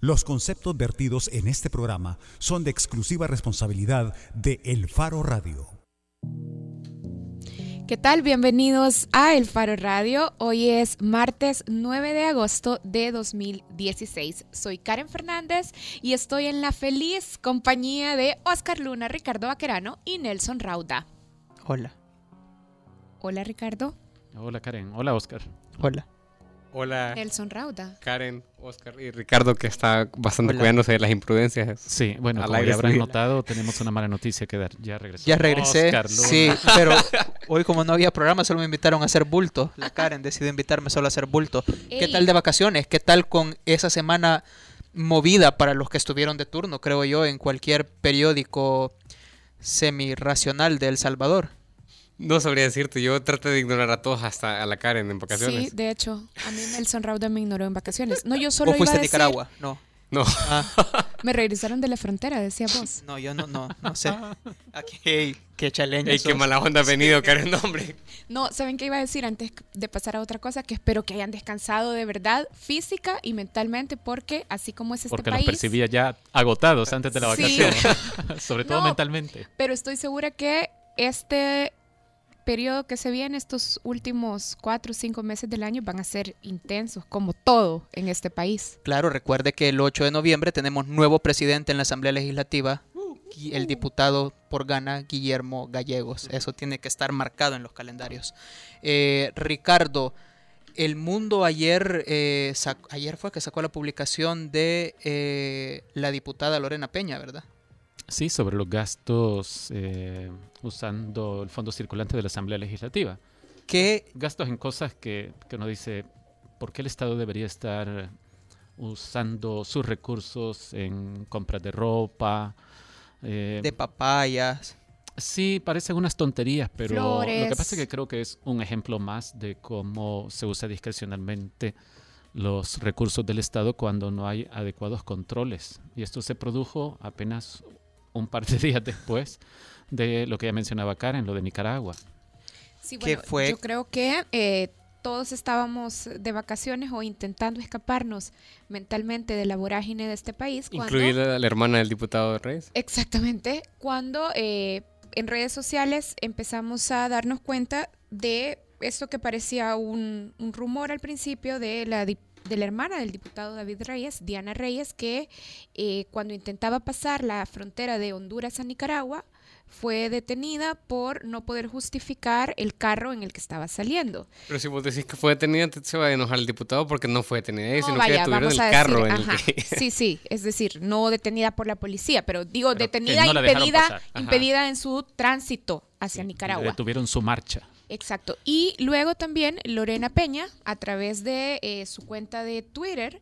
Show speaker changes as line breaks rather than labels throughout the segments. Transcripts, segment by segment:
Los conceptos vertidos en este programa son de exclusiva responsabilidad de El Faro Radio.
¿Qué tal? Bienvenidos a El Faro Radio. Hoy es martes 9 de agosto de 2016. Soy Karen Fernández y estoy en la feliz compañía de Oscar Luna, Ricardo Vaquerano y Nelson Rauda.
Hola.
Hola Ricardo.
Hola Karen. Hola Oscar.
Hola.
Hola.
Nelson Rauda.
Karen, Oscar y Ricardo que está bastante
Hola.
cuidándose de las imprudencias.
Sí, bueno, como ya habrán notado, tenemos una mala noticia que dar. Ya regresó.
Ya regresé.
Oscar.
Sí, pero hoy como no había programa, solo me invitaron a hacer bulto. La Karen decidió invitarme solo a hacer bulto. ¿Qué
Ey.
tal de vacaciones? ¿Qué tal con esa semana movida para los que estuvieron de turno, creo yo, en cualquier periódico semi-racional de El Salvador?
No sabría decirte, yo trato de ignorar a todos hasta a la Karen en vacaciones.
Sí, de hecho, a mí Nelson Rauda me ignoró en vacaciones. No, yo solo
¿O
iba
fuiste
a
a
decir,
Nicaragua? No.
No,
Ah,
me regresaron de la frontera, decía vos.
no, yo no, no, no sé. Aquí, hey, qué chaleño.
Ey, qué mala onda ha venido, Karen, hombre.
No, ¿saben qué iba a decir antes de pasar a otra cosa? Que espero que hayan descansado de verdad, física y mentalmente, porque así como es este
Porque los
país,
percibía ya agotados antes de la
Sí.
vacación. Sobre todo
No.
mentalmente.
pero estoy segura que este periodo que se viene, estos últimos cuatro o cinco meses del año, van a ser intensos, como todo en este país.
Claro, recuerde que el 8 de noviembre tenemos nuevo presidente en la Asamblea Legislativa, el diputado por Gana, Guillermo Gallegos. Eso tiene que estar marcado en los calendarios. Eh, Ricardo, el mundo ayer, eh, ayer fue que sacó la publicación de eh, la diputada Lorena Peña, ¿verdad?
Sí, sobre los gastos eh, usando el fondo circulante de la Asamblea Legislativa.
Que
Gastos en cosas que, que uno dice, ¿por qué el Estado debería estar usando sus recursos en compras de ropa? Eh,
de papayas.
Sí, parecen unas tonterías, pero lo que pasa es que creo que es un ejemplo más de cómo se usa discrecionalmente los recursos del Estado cuando no hay adecuados controles. Y esto se produjo apenas un par de días después de lo que ya mencionaba Karen, lo de Nicaragua.
Sí,
¿Qué
bueno,
fue?
yo creo que eh, todos estábamos de vacaciones o intentando escaparnos mentalmente de la vorágine de este país. Cuando,
Incluida la hermana del diputado Reyes.
Exactamente, cuando eh, en redes sociales empezamos a darnos cuenta de esto que parecía un, un rumor al principio de la, dip- de la hermana del diputado David Reyes, Diana Reyes, que eh, cuando intentaba pasar la frontera de Honduras a Nicaragua, fue detenida por no poder justificar el carro en el que estaba saliendo.
Pero si vos decís que fue detenida, te- se va a enojar el diputado porque no fue detenida
No,
sino
vaya,
que detuvieron el carro
decir,
en el
ajá,
que...
Sí, sí, es decir, no detenida por la policía, pero digo
Pero
detenida,
no
impedida, impedida en su tránsito hacia Nicaragua.
Detuvieron su marcha.
Exacto. Y luego también Lorena Peña, a través de eh, su cuenta de Twitter,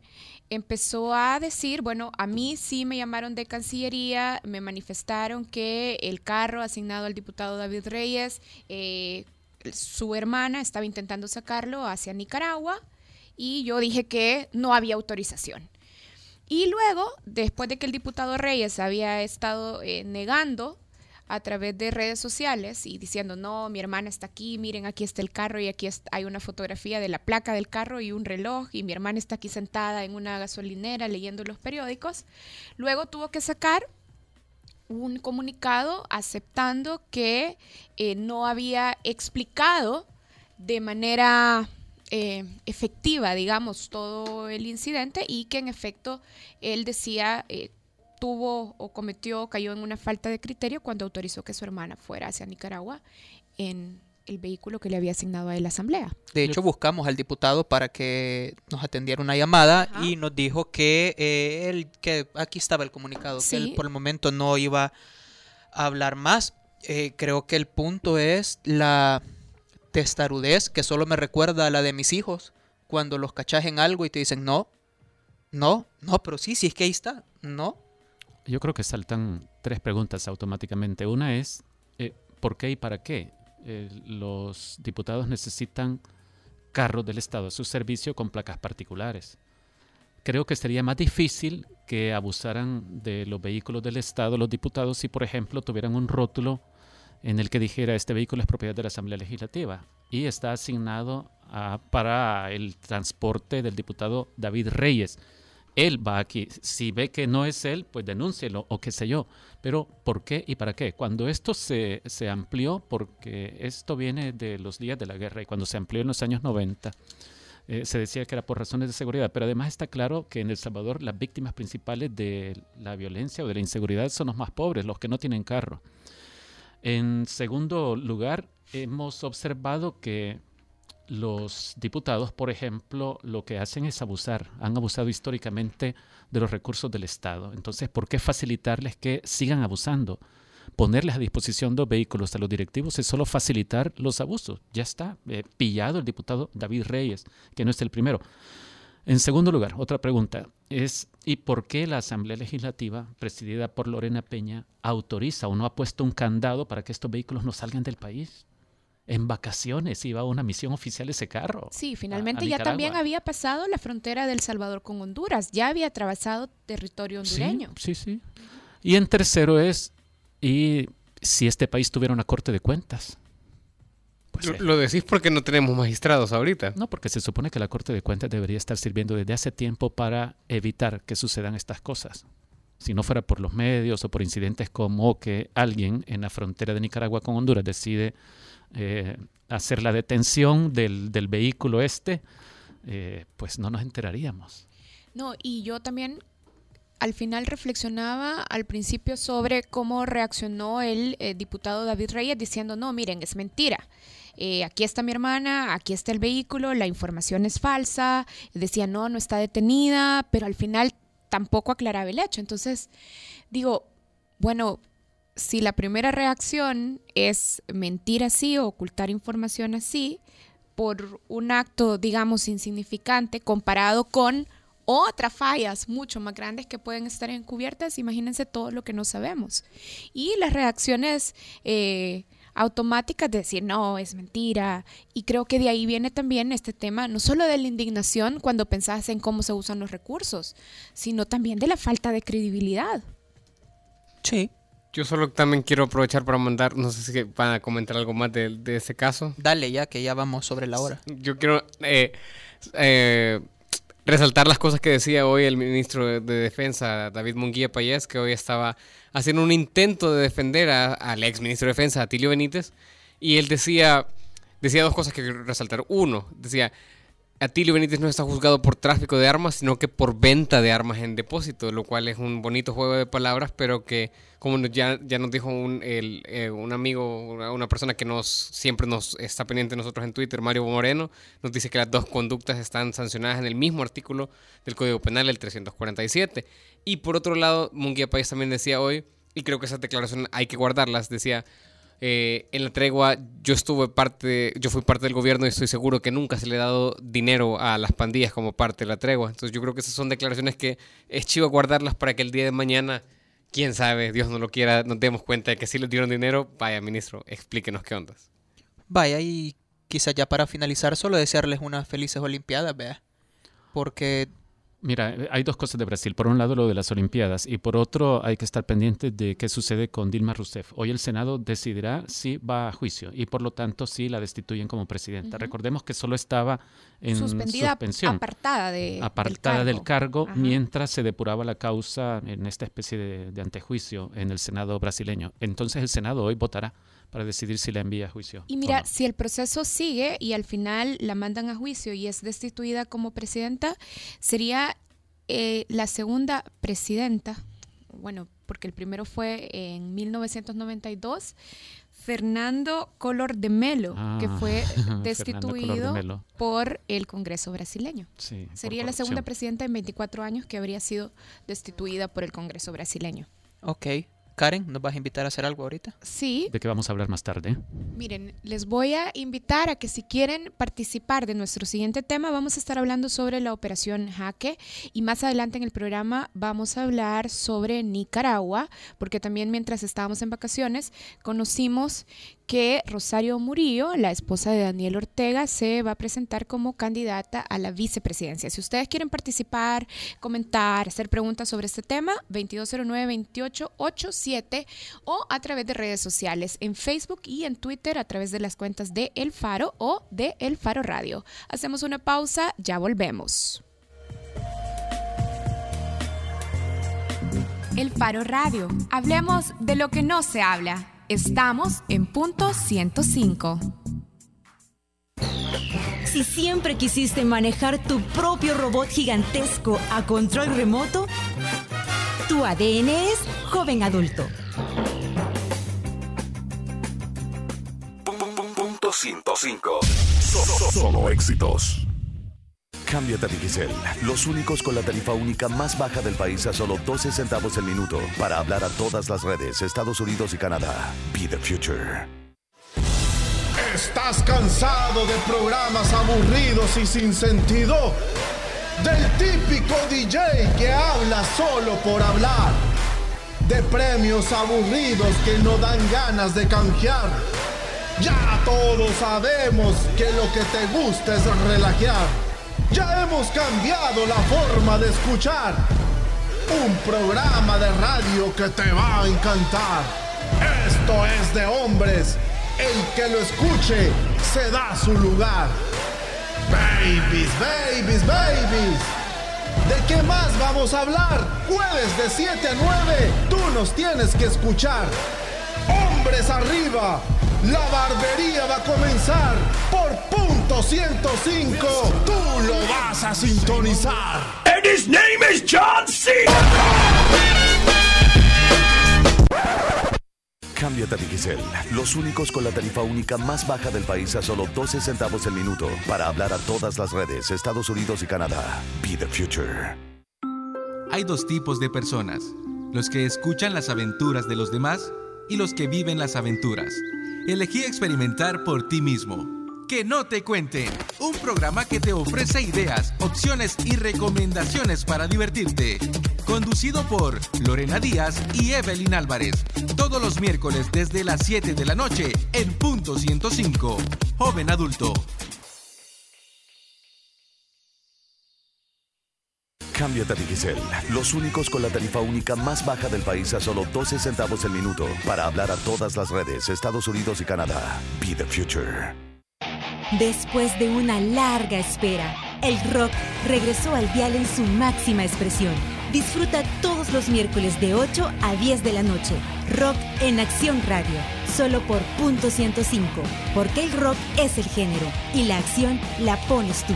empezó a decir, bueno, a mí sí me llamaron de Cancillería, me manifestaron que el carro asignado al diputado David Reyes, eh, su hermana estaba intentando sacarlo hacia Nicaragua y yo dije que no había autorización. Y luego, después de que el diputado Reyes había estado eh, negando a través de redes sociales y diciendo, no, mi hermana está aquí, miren, aquí está el carro y aquí hay una fotografía de la placa del carro y un reloj y mi hermana está aquí sentada en una gasolinera leyendo los periódicos. Luego tuvo que sacar un comunicado aceptando que eh, no había explicado de manera eh, efectiva, digamos, todo el incidente y que en efecto él decía eh, tuvo o cometió, cayó en una falta de criterio cuando autorizó que su hermana fuera hacia Nicaragua en el vehículo que le había asignado a él la asamblea.
De hecho, buscamos al diputado para que nos atendiera una llamada
Ajá.
y nos dijo que eh, él, que aquí estaba el comunicado, que él por el momento no iba a hablar más. Eh, creo que el punto es la testarudez que solo me recuerda a la de mis hijos cuando los cachas en algo y te dicen no, no, no, pero sí, sí es que ahí está, no.
Yo creo que saltan tres preguntas automáticamente. Una es, eh, ¿por qué y para qué? Eh, los diputados necesitan carros del Estado a su servicio con placas particulares. Creo que sería más difícil que abusaran de los vehículos del Estado los diputados si, por ejemplo, tuvieran un rótulo en el que dijera este vehículo es propiedad de la Asamblea Legislativa y está asignado a- para el transporte del diputado David Reyes. Él va aquí. Si ve que no es él, pues denúncielo o qué sé yo. Pero ¿por qué y para qué? Cuando esto se, se amplió, porque esto viene de los días de la guerra y cuando se amplió en los años 90, eh, se decía que era por razones de seguridad, pero además está claro que en El Salvador las víctimas principales de la violencia o de la inseguridad son los más pobres, los que no tienen carro. En segundo lugar, hemos observado que los diputados, por ejemplo, lo que hacen es abusar, han abusado históricamente de los recursos del Estado. Entonces, ¿por qué facilitarles que sigan abusando? Ponerles a disposición dos vehículos a los directivos es solo facilitar los abusos. Ya está, eh, pillado el diputado David Reyes, que no es el primero. En segundo lugar, otra pregunta es, ¿y por qué la Asamblea Legislativa, presidida por Lorena Peña, autoriza o no ha puesto un candado para que estos vehículos no salgan del país? En vacaciones iba a una misión oficial ese carro.
Sí, finalmente
a
ya también había pasado la frontera del Salvador con Honduras, ya había atravesado territorio hondureño.
Sí, sí, sí. Y en tercero es, ¿y si este país tuviera una corte de cuentas? Pues,
Lo,
eh,
lo decís porque no tenemos magistrados ahorita.
No, porque se supone que la Corte de Cuentas debería estar sirviendo desde hace tiempo para evitar que sucedan estas cosas. Si no fuera por los medios o por incidentes como que alguien en la frontera de Nicaragua con Honduras decide eh, hacer la detención del, del vehículo este, eh, pues no nos enteraríamos.
No, y yo también al final reflexionaba al principio sobre cómo reaccionó el eh, diputado David Reyes diciendo, no, miren, es mentira. Aquí está mi hermana, aquí está el vehículo, la información es falsa. Decía, no, no está detenida, pero al final tampoco aclaraba el hecho. Entonces, digo, bueno, si la primera reacción es mentir así o ocultar información así, por un acto, digamos, insignificante comparado con otras fallas mucho más grandes que pueden estar encubiertas, imagínense todo lo que no sabemos. Y las reacciones eh, automáticas de decir, no, es mentira. Y creo que de ahí viene también este tema, no solo de la indignación cuando pensás en cómo se usan los recursos, sino también de la falta de credibilidad.
Sí.
Yo solo también quiero aprovechar para mandar, no sé si van a comentar algo más de, de ese caso.
Dale ya, que ya vamos sobre la hora.
Yo quiero eh, eh, resaltar las cosas que decía hoy el ministro de, de Defensa, David Munguía Payés, que hoy estaba haciendo un intento de defender al ex ministro de Defensa, Atilio Benítez, y él decía, decía dos cosas que quiero resaltar. Uno, decía, Atilio Benítez no está juzgado por tráfico de armas, sino que por venta de armas en depósito, lo cual es un bonito juego de palabras, pero que, como ya, ya nos dijo un, el, eh, un amigo, una, persona que nos siempre nos está pendiente de nosotros en Twitter, Mario Moreno, nos dice que las dos conductas están sancionadas en el mismo artículo del Código Penal, el 347. Y por otro lado, Munguía País también decía hoy, y creo que esa declaración hay que guardarlas, decía... Eh, en la tregua yo estuve parte, yo fui parte del gobierno y estoy seguro que nunca se le ha dado dinero a las pandillas como parte de la tregua. Entonces yo creo que esas son declaraciones que es chivo guardarlas para que el día de mañana, quién sabe, Dios no lo quiera, nos demos cuenta de que sí les dieron dinero. Vaya, ministro, explíquenos qué ondas.
Vaya, y quizás ya para finalizar, solo desearles unas felices Olimpiadas, vea. Porque
Mira, hay dos cosas de Brasil. Por un lado, lo de las Olimpiadas y por otro, hay que estar pendiente de qué sucede con Dilma Rousseff. Hoy el Senado decidirá si va a juicio y por lo tanto si la destituyen como presidenta. Recordemos que solo estaba en
Suspendida,
suspensión,
apartada, de,
apartada del cargo, mientras se depuraba la causa en esta especie de, de antejuicio en el Senado brasileño. Entonces el Senado hoy votará para decidir si la envía a juicio.
Y mira,
no.
si el proceso sigue y al final la mandan a juicio y es destituida como presidenta, sería eh, la segunda presidenta, bueno, porque el primero fue en 1992, Fernando Collor de Melo, que
Ah,
fue
de
destituido por el Congreso brasileño.
Sí,
Sería la segunda presidenta en 24 años que habría sido destituida por el Congreso brasileño.
Ok. Karen, ¿nos vas a invitar a hacer algo ahorita?
Sí,
¿De qué vamos a hablar más tarde?
Miren, les voy a invitar a que si quieren participar de nuestro siguiente tema, vamos a estar hablando sobre la operación Jaque y más adelante en el programa vamos a hablar sobre Nicaragua, porque también mientras estábamos en vacaciones conocimos que Rosario Murillo, la esposa de Daniel Ortega, se va a presentar como candidata a la vicepresidencia. Si ustedes quieren participar, comentar, hacer preguntas sobre este tema, 2209-2887 o a través de redes sociales en Facebook y en Twitter a través de las cuentas de El Faro o de El Faro Radio. Hacemos una pausa, ya volvemos. El Faro Radio. Hablemos de lo que no se habla. Estamos en punto 105.
Si siempre quisiste manejar tu propio robot gigantesco a control remoto, tu ADN es joven adulto.
Punto 105. Solo éxitos. Cámbiate a Digicel, los únicos con la tarifa única más baja del país a solo 12 centavos el minuto para hablar a todas las redes, Estados Unidos y Canadá. Be the future.
¿Estás cansado de programas aburridos y sin sentido? Del típico DJ que habla solo por hablar. De premios aburridos que no dan ganas de canjear. Ya todos sabemos que lo que te gusta es relajar. Ya hemos cambiado la forma de escuchar. Un programa de radio que te va a encantar. Esto es de hombres. El que lo escuche se da su lugar. Babies, babies, babies. ¿De qué más vamos a hablar? Jueves de 7 a 9, tú nos tienes que escuchar. Hombres arriba, la barbería va a comenzar por punto 105. Tú lo vas a sintonizar. And his name is John C.
Cámbiate a Digicel, los únicos con la tarifa única más baja del país a solo 12 centavos el minuto para hablar a todas las redes, Estados Unidos y Canadá. Be the future.
Hay dos tipos de personas, los que escuchan las aventuras de los demás y los que viven las aventuras. Elegí experimentar por ti mismo. Que no te cuenten. Un programa que te ofrece ideas, opciones y recomendaciones para divertirte. Conducido por Lorena Díaz y Evelyn Álvarez. Todos los miércoles desde las 7 de la noche en punto 105. Joven adulto.
Cámbiate a Digicel, los únicos con la tarifa única más baja del país a solo 12 centavos el minuto para hablar a todas las redes, Estados Unidos y Canadá. Be the future.
Después de una larga espera, el rock regresó al dial en su máxima expresión. Disfruta todos los miércoles de 8 a 10 de la noche. Rock en Acción Radio, solo por punto 105, porque el rock es el género y la acción la pones tú.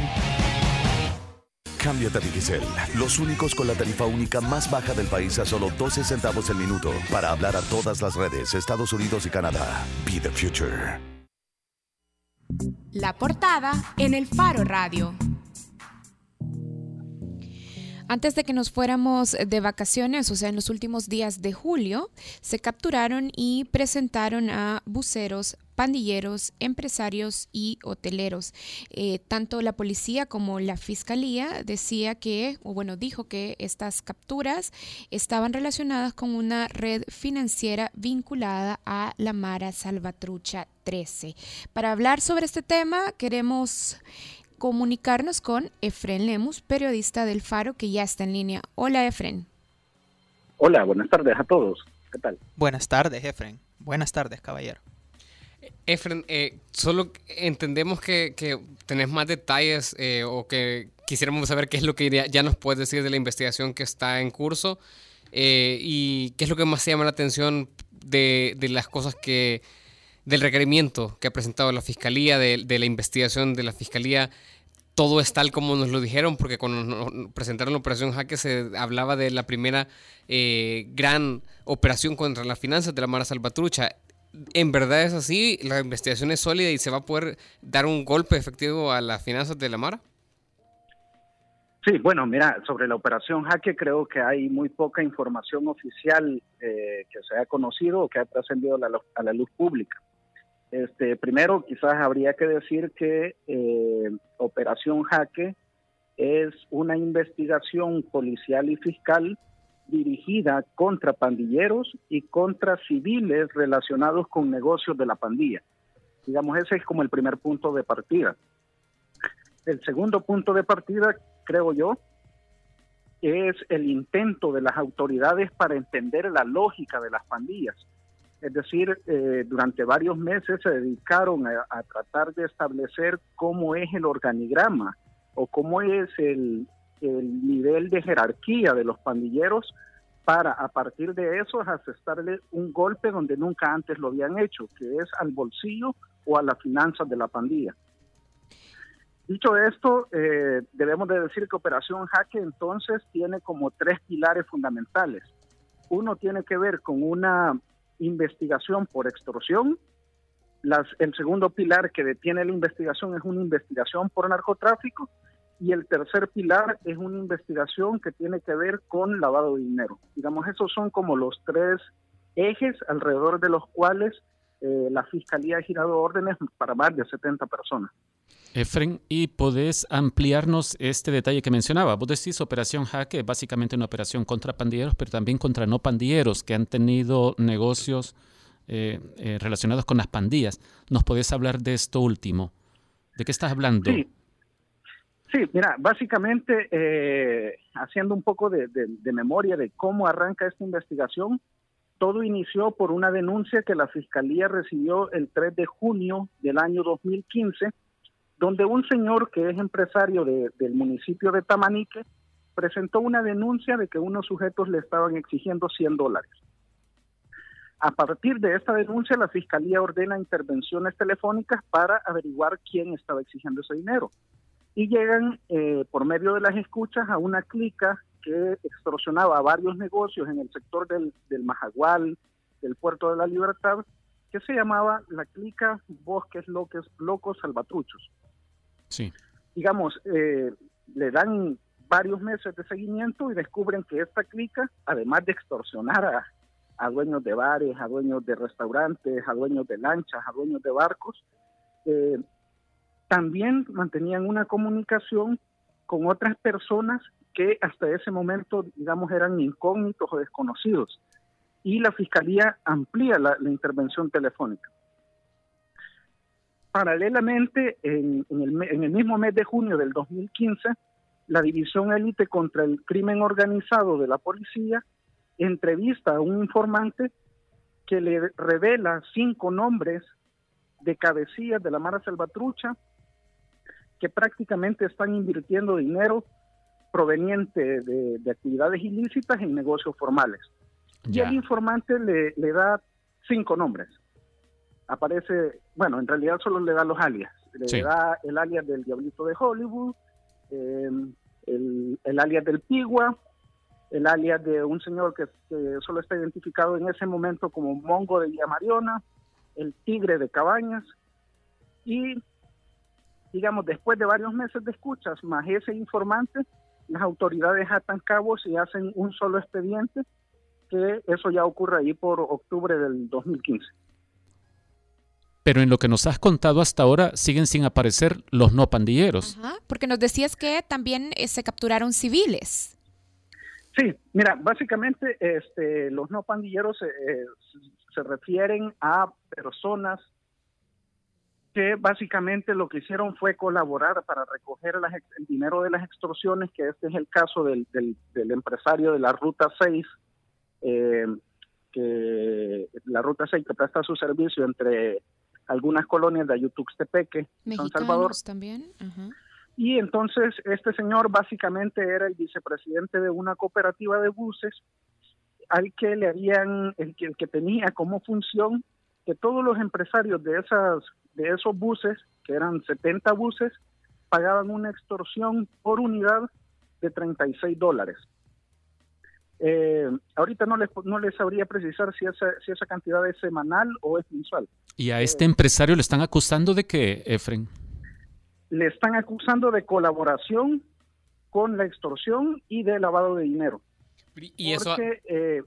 Cámbiate a Digicel, los únicos con la tarifa única más baja del país a solo 12 centavos el minuto para hablar a todas las redes, Estados Unidos y Canadá. Be the future.
La portada en el Faro Radio. Antes de que nos fuéramos de vacaciones, o sea, en los últimos días de julio, se capturaron y presentaron a buceros, pandilleros, empresarios y hoteleros. Eh, tanto la policía como la fiscalía decía que, o bueno, dijo que estas capturas estaban relacionadas con una red financiera vinculada a la Mara Salvatrucha 13. Para hablar sobre este tema, queremos comunicarnos con Efren Lemus, periodista del Faro, que ya está en línea. Hola, Efren.
Hola, buenas tardes a todos. ¿Qué tal?
Buenas tardes, Efren. Buenas tardes, caballero.
Efren, eh, solo entendemos que, que, tenés más detalles eh, o que quisiéramos saber qué es lo que ya nos puedes decir de la investigación que está en curso eh, y qué es lo que más se llama la atención de, las cosas que del requerimiento que ha presentado la Fiscalía, de, de, la investigación de la Fiscalía, todo es tal como nos lo dijeron, porque cuando nos presentaron la operación Jaque se hablaba de la primera eh, gran operación contra las finanzas de la Mara Salvatrucha. ¿En verdad es así? ¿La investigación es sólida y se va a poder dar un golpe efectivo a las finanzas de la Mara?
Sí, bueno, mira, sobre la operación Jaque creo que hay muy poca información oficial eh, que se haya conocido o que haya trascendido a, la luz pública. Este, primero, quizás habría que decir que eh, Operación Jaque es una investigación policial y fiscal dirigida contra pandilleros y contra civiles relacionados con negocios de la pandilla. Digamos, ese es como el primer punto de partida. El segundo punto de partida, creo yo, es el intento de las autoridades para entender la lógica de las pandillas. Es decir, eh, durante varios meses se dedicaron a, a, tratar de establecer cómo es el organigrama o cómo es el, el, nivel de jerarquía de los pandilleros para a partir de eso asestarle un golpe donde nunca antes lo habían hecho, que es al bolsillo o a las finanzas de la pandilla. Dicho esto, eh, debemos de decir que Operación Jaque entonces tiene como tres pilares fundamentales. Uno tiene que ver con una investigación por extorsión. Las, el segundo pilar que detiene la investigación es una investigación por narcotráfico. Y el tercer pilar es una investigación que tiene que ver con lavado de dinero. Digamos, esos son como los tres ejes alrededor de los cuales eh, la Fiscalía ha girado órdenes para más de 70 personas.
Efren, ¿y podés ampliarnos este detalle que mencionaba? Vos decís Operación Jaque, básicamente una operación contra pandilleros, pero también contra no pandilleros que han tenido negocios eh, eh, relacionados con las pandillas. ¿Nos podés hablar de esto último? ¿De qué estás hablando?
Sí, Sí, mira, básicamente eh, haciendo un poco de, memoria de cómo arranca esta investigación, todo inició por una denuncia que la Fiscalía recibió el 3 de junio del año 2015, donde un señor que es empresario del municipio de Tamanique presentó una denuncia de que unos sujetos le estaban exigiendo 100 dólares. A partir de esta denuncia, la Fiscalía ordena intervenciones telefónicas para averiguar quién estaba exigiendo ese dinero y llegan eh, por medio de las escuchas a una clica que extorsionaba varios negocios en el sector del, del Majagual, del Puerto de la Libertad, que se llamaba la clica Bosques Locos, Locos Salvatruchos.
Sí.
Digamos, eh, le dan varios meses de seguimiento y descubren que esta clica, además de extorsionar a, a dueños de bares, a dueños de restaurantes, a dueños de lanchas, a dueños de barcos, eh, también mantenían una comunicación con otras personas que hasta ese momento, digamos, eran incógnitos o desconocidos. Y la Fiscalía amplía la, intervención telefónica. Paralelamente, en, el, mismo mes de junio del 2015, la División Élite contra el Crimen Organizado de la Policía entrevista a un informante que le revela cinco nombres de cabecillas de la Mara Salvatrucha que prácticamente están invirtiendo dinero proveniente de, actividades ilícitas en negocios formales. Y el informante le, da cinco nombres. Aparece, bueno, en realidad solo le da los alias. Le da el alias del Diablito de Hollywood, em, el, el, alias del Pigua, el alias de un señor que, que, solo está identificado en ese momento como Mongo de Villa Mariona, el Tigre de Cabañas y digamos, después de varios meses de escuchas, más ese informante, las autoridades atan cabos y hacen un solo expediente, que eso ya ocurre ahí por octubre del 2015.
Pero en lo que nos has contado hasta ahora siguen sin aparecer los no pandilleros.
porque nos decías que también eh, se capturaron civiles.
Sí, mira, básicamente este, los no pandilleros eh, se refieren a personas que básicamente lo que hicieron fue colaborar para recoger el dinero de las extorsiones, que este es el caso del, del, empresario de la Ruta 6, eh, que la Ruta 6 que presta su servicio entre algunas colonias de Ayutuxtepeque, San Salvador.
también.
Y entonces este señor básicamente era el vicepresidente de una cooperativa de buses al que le habían, el que, el que tenía como función que todos los empresarios de esas de esos buses, que eran 70 buses, pagaban una extorsión por unidad de 36 dólares. Eh, ahorita no les, no les sabría precisar si esa, si esa cantidad es semanal o es mensual.
¿Y a este empresario le están acusando de qué, Efren?
Le están acusando de colaboración con la extorsión y de lavado de dinero.
Y eso, eh,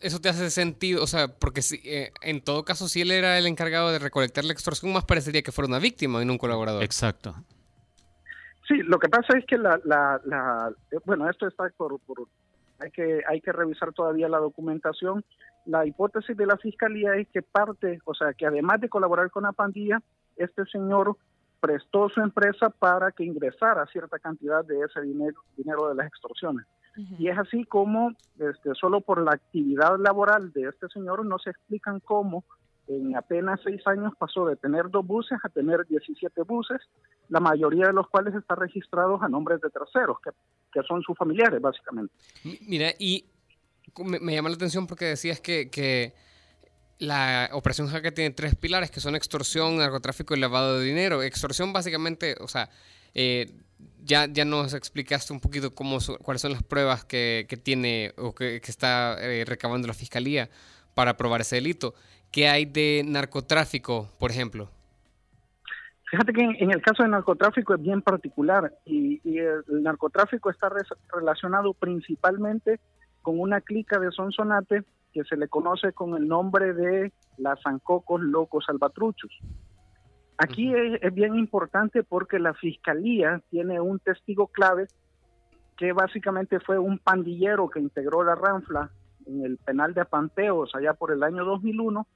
eso te hace sentido, o sea, porque si, eh, en todo caso, si él era el encargado de recolectar la extorsión, más parecería que fuera una víctima y no un colaborador.
Exacto.
Sí, lo que pasa es que la, la, eh, bueno, esto está por, hay que hay que revisar todavía la documentación. La hipótesis de la fiscalía es que parte, o sea, que además de colaborar con la pandilla, este señor prestó su empresa para que ingresara cierta cantidad de ese dinero, dinero de las extorsiones. Y es así como, este, solo por la actividad laboral de este señor, no se explican cómo en apenas seis años pasó de tener dos buses a tener 17 buses, la mayoría de los cuales están registrados a nombres de terceros, que, que son sus familiares, básicamente.
Mira, y me, me llama la atención porque decías que, que la operación Jaque tiene tres pilares que son extorsión, narcotráfico y lavado de dinero. Extorsión básicamente, o sea, eh, ya, ya nos explicaste un poquito cómo cuáles son las pruebas que, que tiene o que, que está eh, recabando la fiscalía para probar ese delito. ¿Qué hay de narcotráfico, por ejemplo?
Fíjate que en, el caso del narcotráfico es bien particular y, el, narcotráfico está relacionado principalmente con una clica de Sonsonate que se le conoce con el nombre de las Zancocos Locos Salvatruchos. Aquí es, es bien importante porque la fiscalía tiene un testigo clave que básicamente fue un pandillero que integró la Ranfla en el penal de Apanteos allá por el año 2001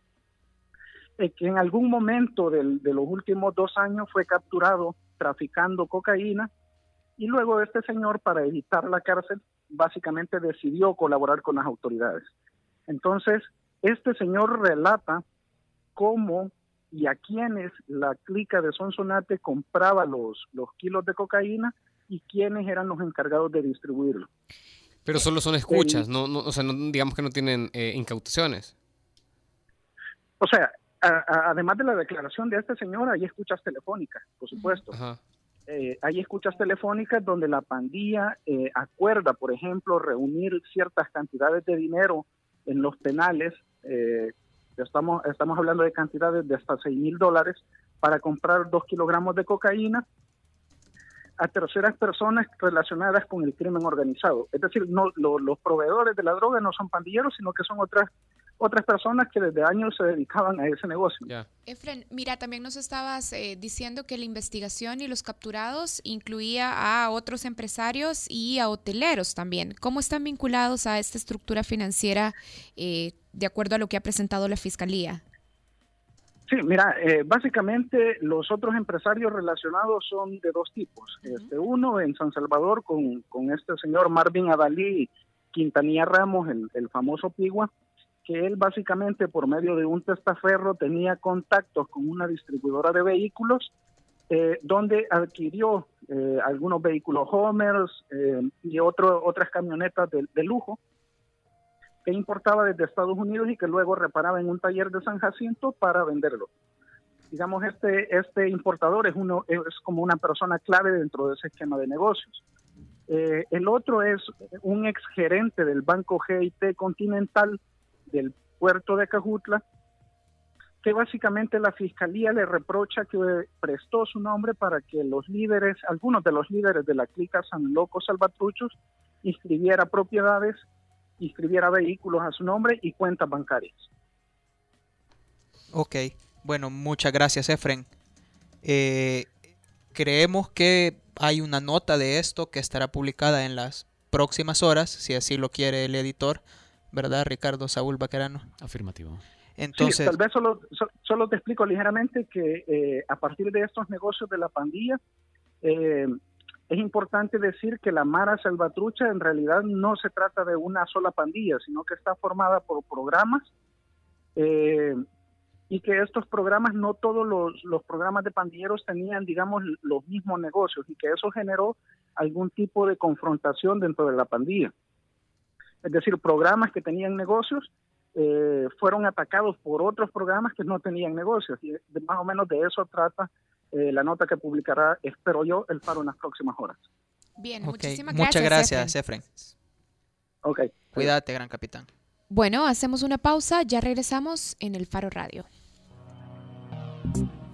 eh, que en algún momento del- de los últimos dos años fue capturado traficando cocaína y luego este señor, para evitar la cárcel, básicamente decidió colaborar con las autoridades. Entonces, este señor relata cómo y a quiénes la clica de Sonsonate compraba los, los kilos de cocaína y quiénes eran los encargados de distribuirlo.
Pero solo son escuchas, no, no, o sea, no, digamos que no tienen eh, incautaciones.
O sea, a- a- además de la declaración de este señor, hay escuchas telefónicas, por supuesto.
Ajá.
Eh, hay escuchas telefónicas donde la pandilla eh, acuerda, por ejemplo, reunir ciertas cantidades de dinero en los penales. eh, estamos, estamos hablando de cantidades de hasta 6 mil dólares para comprar dos kilogramos de cocaína a terceras personas relacionadas con el crimen organizado. Es decir, no lo- los proveedores de la droga no son pandilleros, sino que son otras otras personas que desde años se dedicaban a ese negocio.
Efren, mira, también nos estabas eh, diciendo que la investigación y los capturados incluía a otros empresarios y a hoteleros también. ¿Cómo están vinculados a esta estructura financiera eh, de acuerdo a lo que ha presentado la Fiscalía?
Sí, mira, eh, básicamente los otros empresarios relacionados son de dos tipos. Este, uno en San Salvador con, con este señor Marvin Adalí Quintanilla Ramos, el, el famoso Pigua, que él básicamente por medio de un testaferro tenía contactos con una distribuidora de vehículos eh, donde adquirió eh, algunos vehículos Homers eh, y otro, otras camionetas de, de lujo que importaba desde Estados Unidos y que luego reparaba en un taller de San Jacinto para venderlo. Digamos, este, este importador es, uno, es como una persona clave dentro de ese esquema de negocios. Eh, el otro es un exgerente del Banco GIT Continental del puerto de Cajutla, que básicamente la fiscalía le reprocha que prestó su nombre para que los líderes, algunos de los líderes de la clica San Loco Salvatruchos, inscribiera propiedades, inscribiera vehículos a su nombre y cuentas bancarias.
Ok, bueno, muchas gracias, Efren. Eh, creemos que hay una nota de esto que estará publicada en las próximas horas, si así lo quiere el editor, ¿verdad, Ricardo Saúl Baquerano?
Afirmativo.
Entonces,
sí, tal vez solo, so- solo te explico ligeramente que eh, a partir de estos negocios de la pandilla, eh, es importante decir que la Mara Salvatrucha en realidad no se trata de una sola pandilla, sino que está formada por programas eh, y que estos programas, no todos los, los programas de pandilleros tenían, digamos, los mismos negocios y que eso generó algún tipo de confrontación dentro de la pandilla. Es decir, programas que tenían negocios eh, fueron atacados por otros programas que no tenían negocios. Y de- más o menos de eso trata eh, la nota que publicará, espero yo, el Faro en las próximas horas.
Bien,
ok,
muchísimas
muchas
gracias.
gracias,
Efren.
Efren.
Ok.
Cuídate, gran capitán.
Bueno, hacemos una pausa, ya regresamos en el Faro Radio.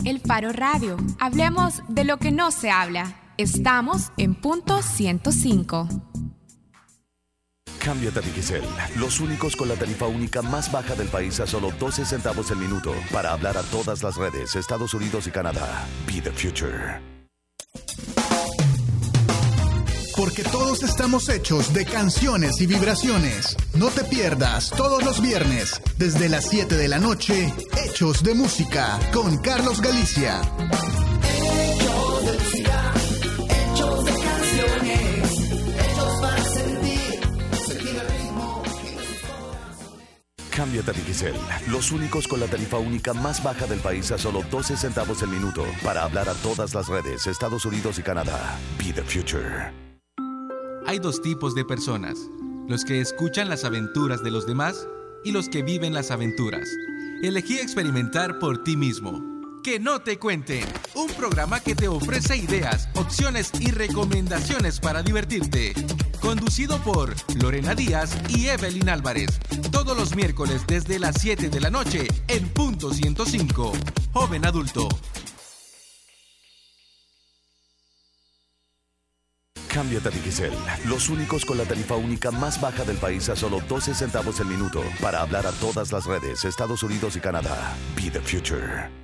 El Faro Radio. Hablemos de lo que no se habla. Estamos en punto 105.
Cámbiate a Digicel, los únicos con la tarifa única más baja del país a solo 12 centavos el minuto para hablar a todas las redes, Estados Unidos y Canadá. Be the future.
Porque todos estamos hechos de canciones y vibraciones. No te pierdas todos los viernes, desde las 7 de la noche, Hechos de Música, con Carlos Galicia.
Cámbiate a Digicel, los únicos con la tarifa única más baja del país a solo 12 centavos el minuto para hablar a todas las redes, Estados Unidos y Canadá. Be the future.
Hay dos tipos de personas, los que escuchan las aventuras de los demás y los que viven las aventuras. Elegí experimentar por ti mismo. Que no te cuenten. Un programa que te ofrece ideas, opciones y recomendaciones para divertirte. Conducido por Lorena Díaz y Evelyn Álvarez. Todos los miércoles desde las 7 de la noche en punto 105. Joven adulto.
Cámbiate a Digicel, los únicos con la tarifa única más baja del país a solo 12 centavos el minuto para hablar a todas las redes, Estados Unidos y Canadá. Be the future.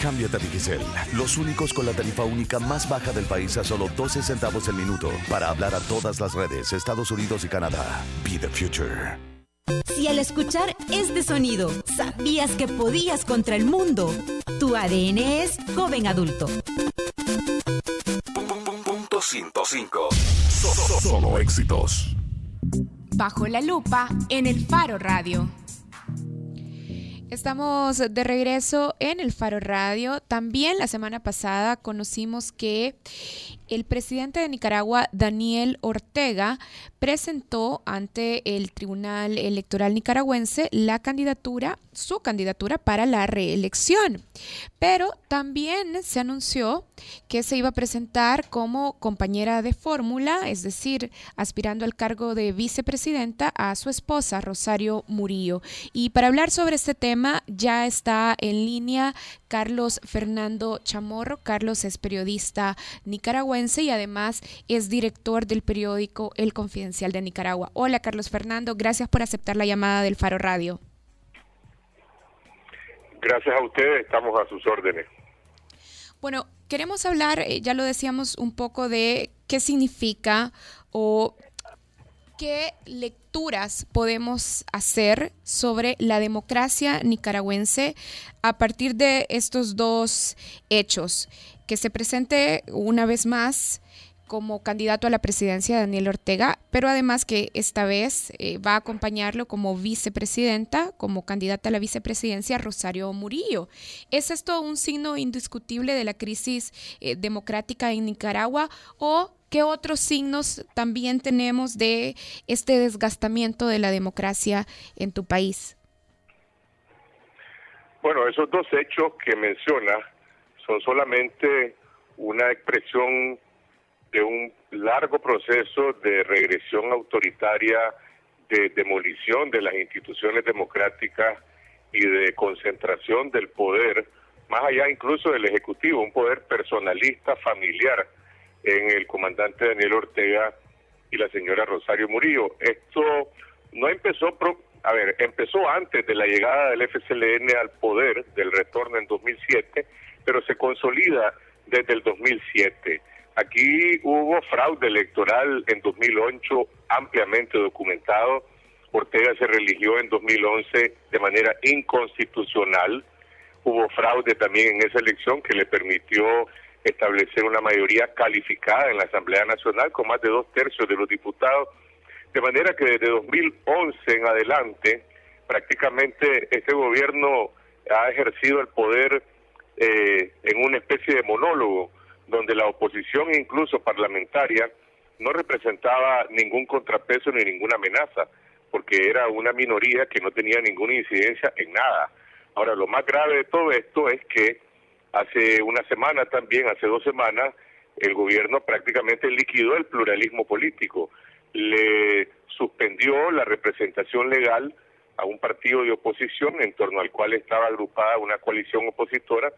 Cámbiate a Digicel, los únicos con la tarifa única más baja del país a solo 12 centavos el minuto para hablar a todas las redes, Estados Unidos y Canadá. Be the future.
Si al escuchar este sonido sabías que podías contra el mundo, tu ADN es joven adulto.
Punto 105. Solo éxitos.
Bajo la lupa en el Faro Radio. Estamos de regreso en el Faro Radio. También la semana pasada conocimos que el presidente de Nicaragua, Daniel Ortega, presentó ante el Tribunal Electoral Nicaragüense la candidatura, su candidatura para la reelección. Pero también se anunció que se iba a presentar como compañera de fórmula, es decir, aspirando al cargo de vicepresidenta a su esposa, Rosario Murillo. Y para hablar sobre este tema ya está en línea Carlos Fernando Chamorro. Carlos es periodista nicaragüense y además es director del periódico El Confidencial de Nicaragua. Hola Carlos Fernando, gracias por aceptar la llamada del Faro Radio.
Gracias a ustedes, estamos a sus órdenes.
Bueno, queremos hablar, eh, ya lo decíamos, un poco de qué significa o qué lecturas podemos hacer sobre la democracia nicaragüense a partir de estos dos hechos. Que se presente una vez más como candidato a la presidencia Daniel Ortega, pero además que esta vez eh, va a acompañarlo como vicepresidenta, como candidata a la vicepresidencia Rosario Murillo. ¿Es esto un signo indiscutible de la crisis eh, democrática en Nicaragua o qué otros signos también tenemos de este desgastamiento de la democracia en tu país?
Bueno, esos dos hechos que menciona son solamente una expresión de un largo proceso de regresión autoritaria, de demolición de las instituciones democráticas y de concentración del poder, más allá incluso del Ejecutivo, un poder personalista, familiar en el comandante Daniel Ortega y la señora Rosario Murillo. Esto no empezó, a ver, empezó antes de la llegada del FCLN al poder, del retorno en 2007, pero se consolida desde el 2007 Aquí hubo fraude electoral en 2008 ampliamente documentado. Ortega se religió en 2011 de manera inconstitucional. Hubo fraude también en esa elección que le permitió establecer una mayoría calificada en la Asamblea Nacional con más de dos tercios de los diputados. De manera que desde 2011 en adelante prácticamente este gobierno ha ejercido el poder eh, en una especie de monólogo donde la oposición incluso parlamentaria no representaba ningún contrapeso ni ninguna amenaza, porque era una minoría que no tenía ninguna incidencia en nada. Ahora, lo más grave de todo esto es que hace una semana también, hace dos semanas, el gobierno prácticamente liquidó el pluralismo político, le suspendió la representación legal a un partido de oposición en torno al cual estaba agrupada una coalición opositora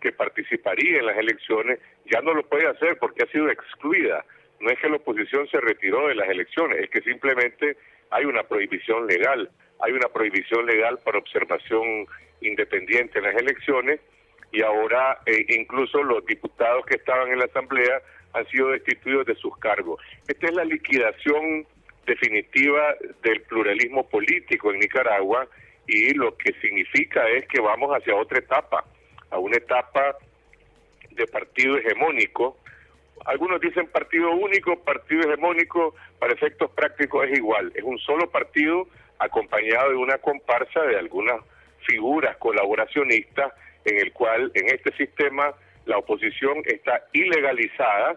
que participaría en las elecciones ya no lo puede hacer porque ha sido excluida. No es que la oposición se retiró de las elecciones, es que simplemente hay una prohibición legal. Hay una prohibición legal para observación independiente en las elecciones y ahora eh, incluso los diputados que estaban en la Asamblea han sido destituidos de sus cargos. Esta es la liquidación definitiva del pluralismo político en Nicaragua y lo que significa es que vamos hacia otra etapa, a una etapa de partido hegemónico. Algunos dicen partido único, partido hegemónico, para efectos prácticos es igual, es un solo partido acompañado de una comparsa de algunas figuras colaboracionistas en el cual en este sistema la oposición está ilegalizada,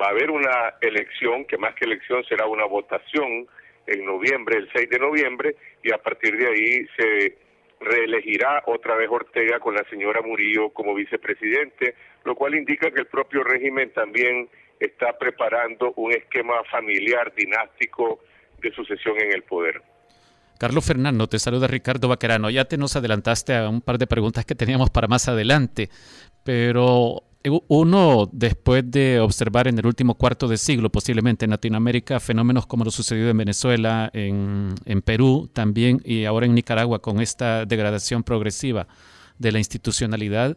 va a haber una elección, que más que elección será una votación en noviembre, el 6 de noviembre, y a partir de ahí se reelegirá otra vez Ortega con la señora Murillo como vicepresidente, lo cual indica que el propio régimen también está preparando un esquema familiar dinástico de sucesión en el poder.
Carlos Fernando, te saluda Ricardo Baquerano. Ya te nos adelantaste a un par de preguntas que teníamos para más adelante, pero uno, después de observar en el último cuarto de siglo, posiblemente en Latinoamérica, fenómenos como lo sucedido en Venezuela, en, Perú también y ahora en Nicaragua con esta degradación progresiva de la institucionalidad,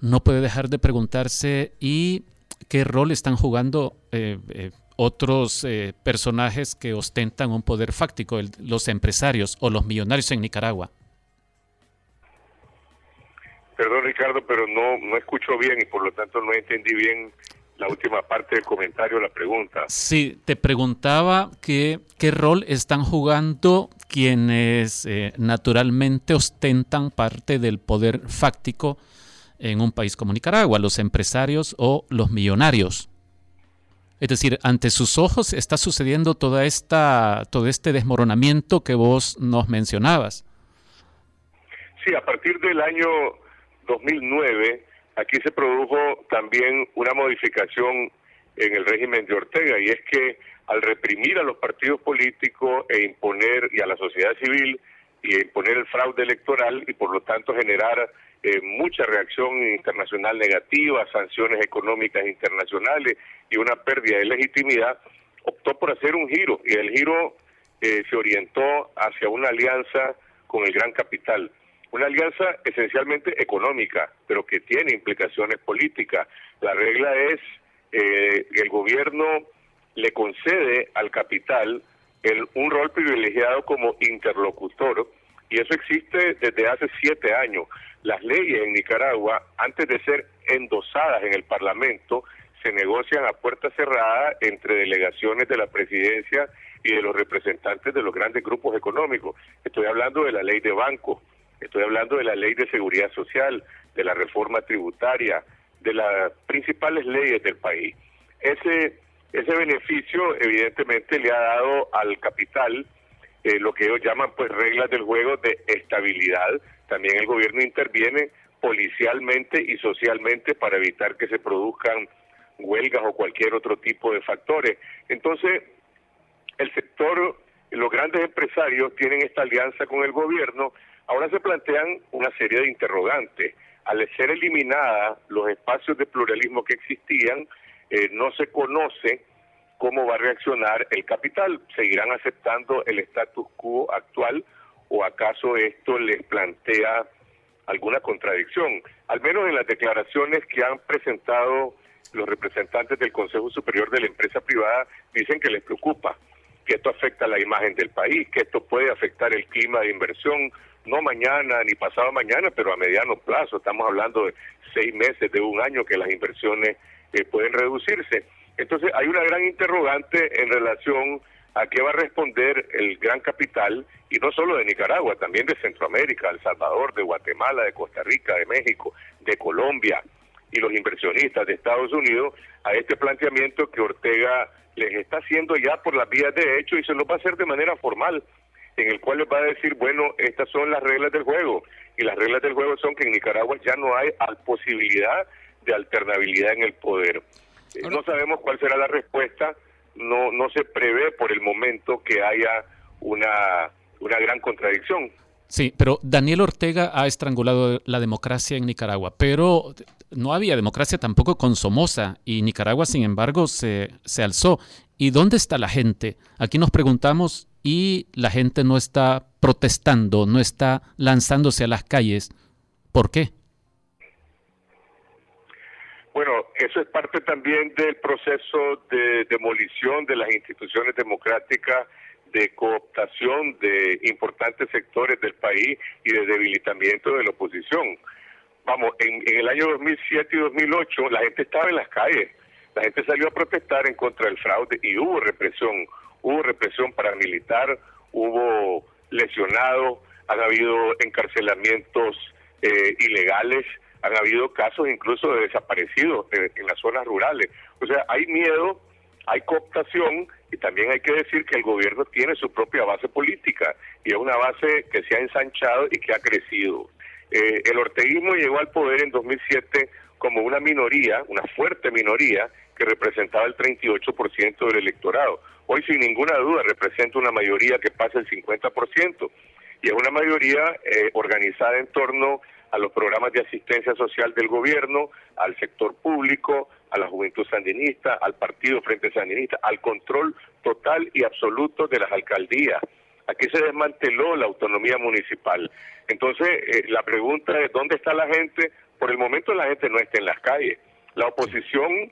no puede dejar de preguntarse y qué rol están jugando eh, eh, otros eh, personajes que ostentan un poder fáctico, los empresarios o los millonarios en Nicaragua.
Perdón Ricardo, pero no, no escucho bien y por lo tanto no entendí bien la última parte del comentario, la pregunta.
Sí, te preguntaba que, qué rol están jugando quienes eh, naturalmente ostentan parte del poder fáctico en un país como Nicaragua, los empresarios o los millonarios. Es decir, ante sus ojos está sucediendo toda esta, todo este desmoronamiento que vos nos mencionabas.
Sí, a partir del año 2009, aquí se produjo también una modificación en el régimen de Ortega, y es que al reprimir a los partidos políticos e imponer, y a la sociedad civil, y imponer el fraude electoral, y por lo tanto generar eh, mucha reacción internacional negativa, sanciones económicas internacionales y una pérdida de legitimidad, optó por hacer un giro, y el giro eh, se orientó hacia una alianza con el gran capital. Una alianza esencialmente económica, pero que tiene implicaciones políticas. La regla es eh, que el gobierno le concede al capital el- un rol privilegiado como interlocutor, y eso existe desde hace siete años. Las leyes en Nicaragua, antes de ser endosadas en el Parlamento, se negocian a puerta cerrada entre delegaciones de la presidencia y de los representantes de los grandes grupos económicos. Estoy hablando de la ley de bancos, estoy hablando de la ley de seguridad social, de la reforma tributaria, de las principales leyes del país. Ese, ese beneficio evidentemente le ha dado al capital eh, lo que ellos llaman pues reglas del juego de estabilidad. También el gobierno interviene policialmente y socialmente para evitar que se produzcan huelgas o cualquier otro tipo de factores. Entonces, el sector, los grandes empresarios tienen esta alianza con el gobierno, ahora se plantean una serie de interrogantes. Al ser eliminadas los espacios de pluralismo que existían, eh, no se conoce cómo va a reaccionar el capital. ¿Seguirán aceptando el status quo actual o acaso esto les plantea alguna contradicción? Al menos en las declaraciones que han presentado los representantes del Consejo Superior de la Empresa Privada dicen que les preocupa que esto afecta la imagen del país, que esto puede afectar el clima de inversión, no mañana ni pasado mañana, pero a mediano plazo. Estamos hablando de seis meses, de un año que las inversiones eh, pueden reducirse. Entonces hay una gran interrogante en relación a qué va a responder el gran capital, y no solo de Nicaragua, también de Centroamérica, El Salvador, de Guatemala, de Costa Rica, de México, de Colombia, y los inversionistas de Estados Unidos a este planteamiento que Ortega les está haciendo ya por las vías de hecho y se lo va a hacer de manera formal, en el cual les va a decir, bueno, estas son las reglas del juego. Y las reglas del juego son que en Nicaragua ya no hay posibilidad de alternabilidad en el poder. Eh, No sabemos cuál será la respuesta, no, no se prevé por el momento que haya una, una gran contradicción.
Sí, pero Daniel Ortega ha estrangulado la democracia en Nicaragua, pero no había democracia tampoco con Somoza y Nicaragua, sin embargo, se, se alzó. ¿Y dónde está la gente? Aquí nos preguntamos y la gente no está protestando, no está lanzándose a las calles. ¿Por qué?
Bueno, eso es parte también del proceso de demolición de las instituciones democráticas de cooptación de importantes sectores del país y de debilitamiento de la oposición. Vamos, en, el año 2007 y 2008 la gente estaba en las calles, la gente salió a protestar en contra del fraude y hubo represión, hubo represión paramilitar, hubo lesionados, han habido encarcelamientos eh, ilegales, han habido casos incluso de desaparecidos en, en las zonas rurales. O sea, hay miedo, hay cooptación y también hay que decir que el gobierno tiene su propia base política y es una base que se ha ensanchado y que ha crecido. Eh, el orteguismo llegó al poder en 2007 como una minoría, una fuerte minoría, que representaba el 38% del electorado. Hoy, sin ninguna duda, representa una mayoría que pasa el 50%, y es una mayoría eh, organizada en torno a los programas de asistencia social del gobierno, al sector público, a la juventud sandinista, al partido Frente Sandinista, al control total y absoluto de las alcaldías. Aquí se desmanteló la autonomía municipal. Entonces, eh, la pregunta es, ¿dónde está la gente? Por el momento la gente no está en las calles. La oposición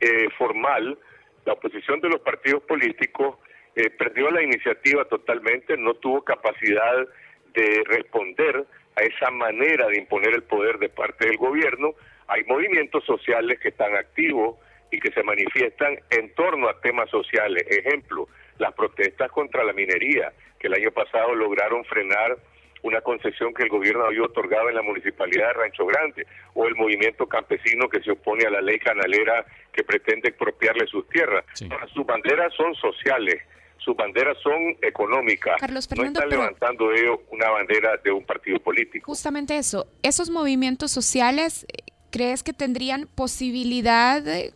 eh, formal, la oposición de los partidos políticos, eh, perdió la iniciativa totalmente, no tuvo capacidad de responder a esa manera de imponer el poder de parte del gobierno. Hay movimientos sociales que están activos y que se manifiestan en torno a temas sociales. Ejemplo, las protestas contra la minería, que el año pasado lograron frenar una concesión que el gobierno había otorgado en la municipalidad de Rancho Grande, o el movimiento campesino que se opone a la ley canalera que pretende expropiarle sus tierras. Sus banderas son sociales, sus banderas son económicas.
Carlos
no
Fernando,
están
pero-
levantando ellos una bandera de un partido político.
Justamente eso, esos movimientos sociales, ¿crees que tendrían posibilidad eh,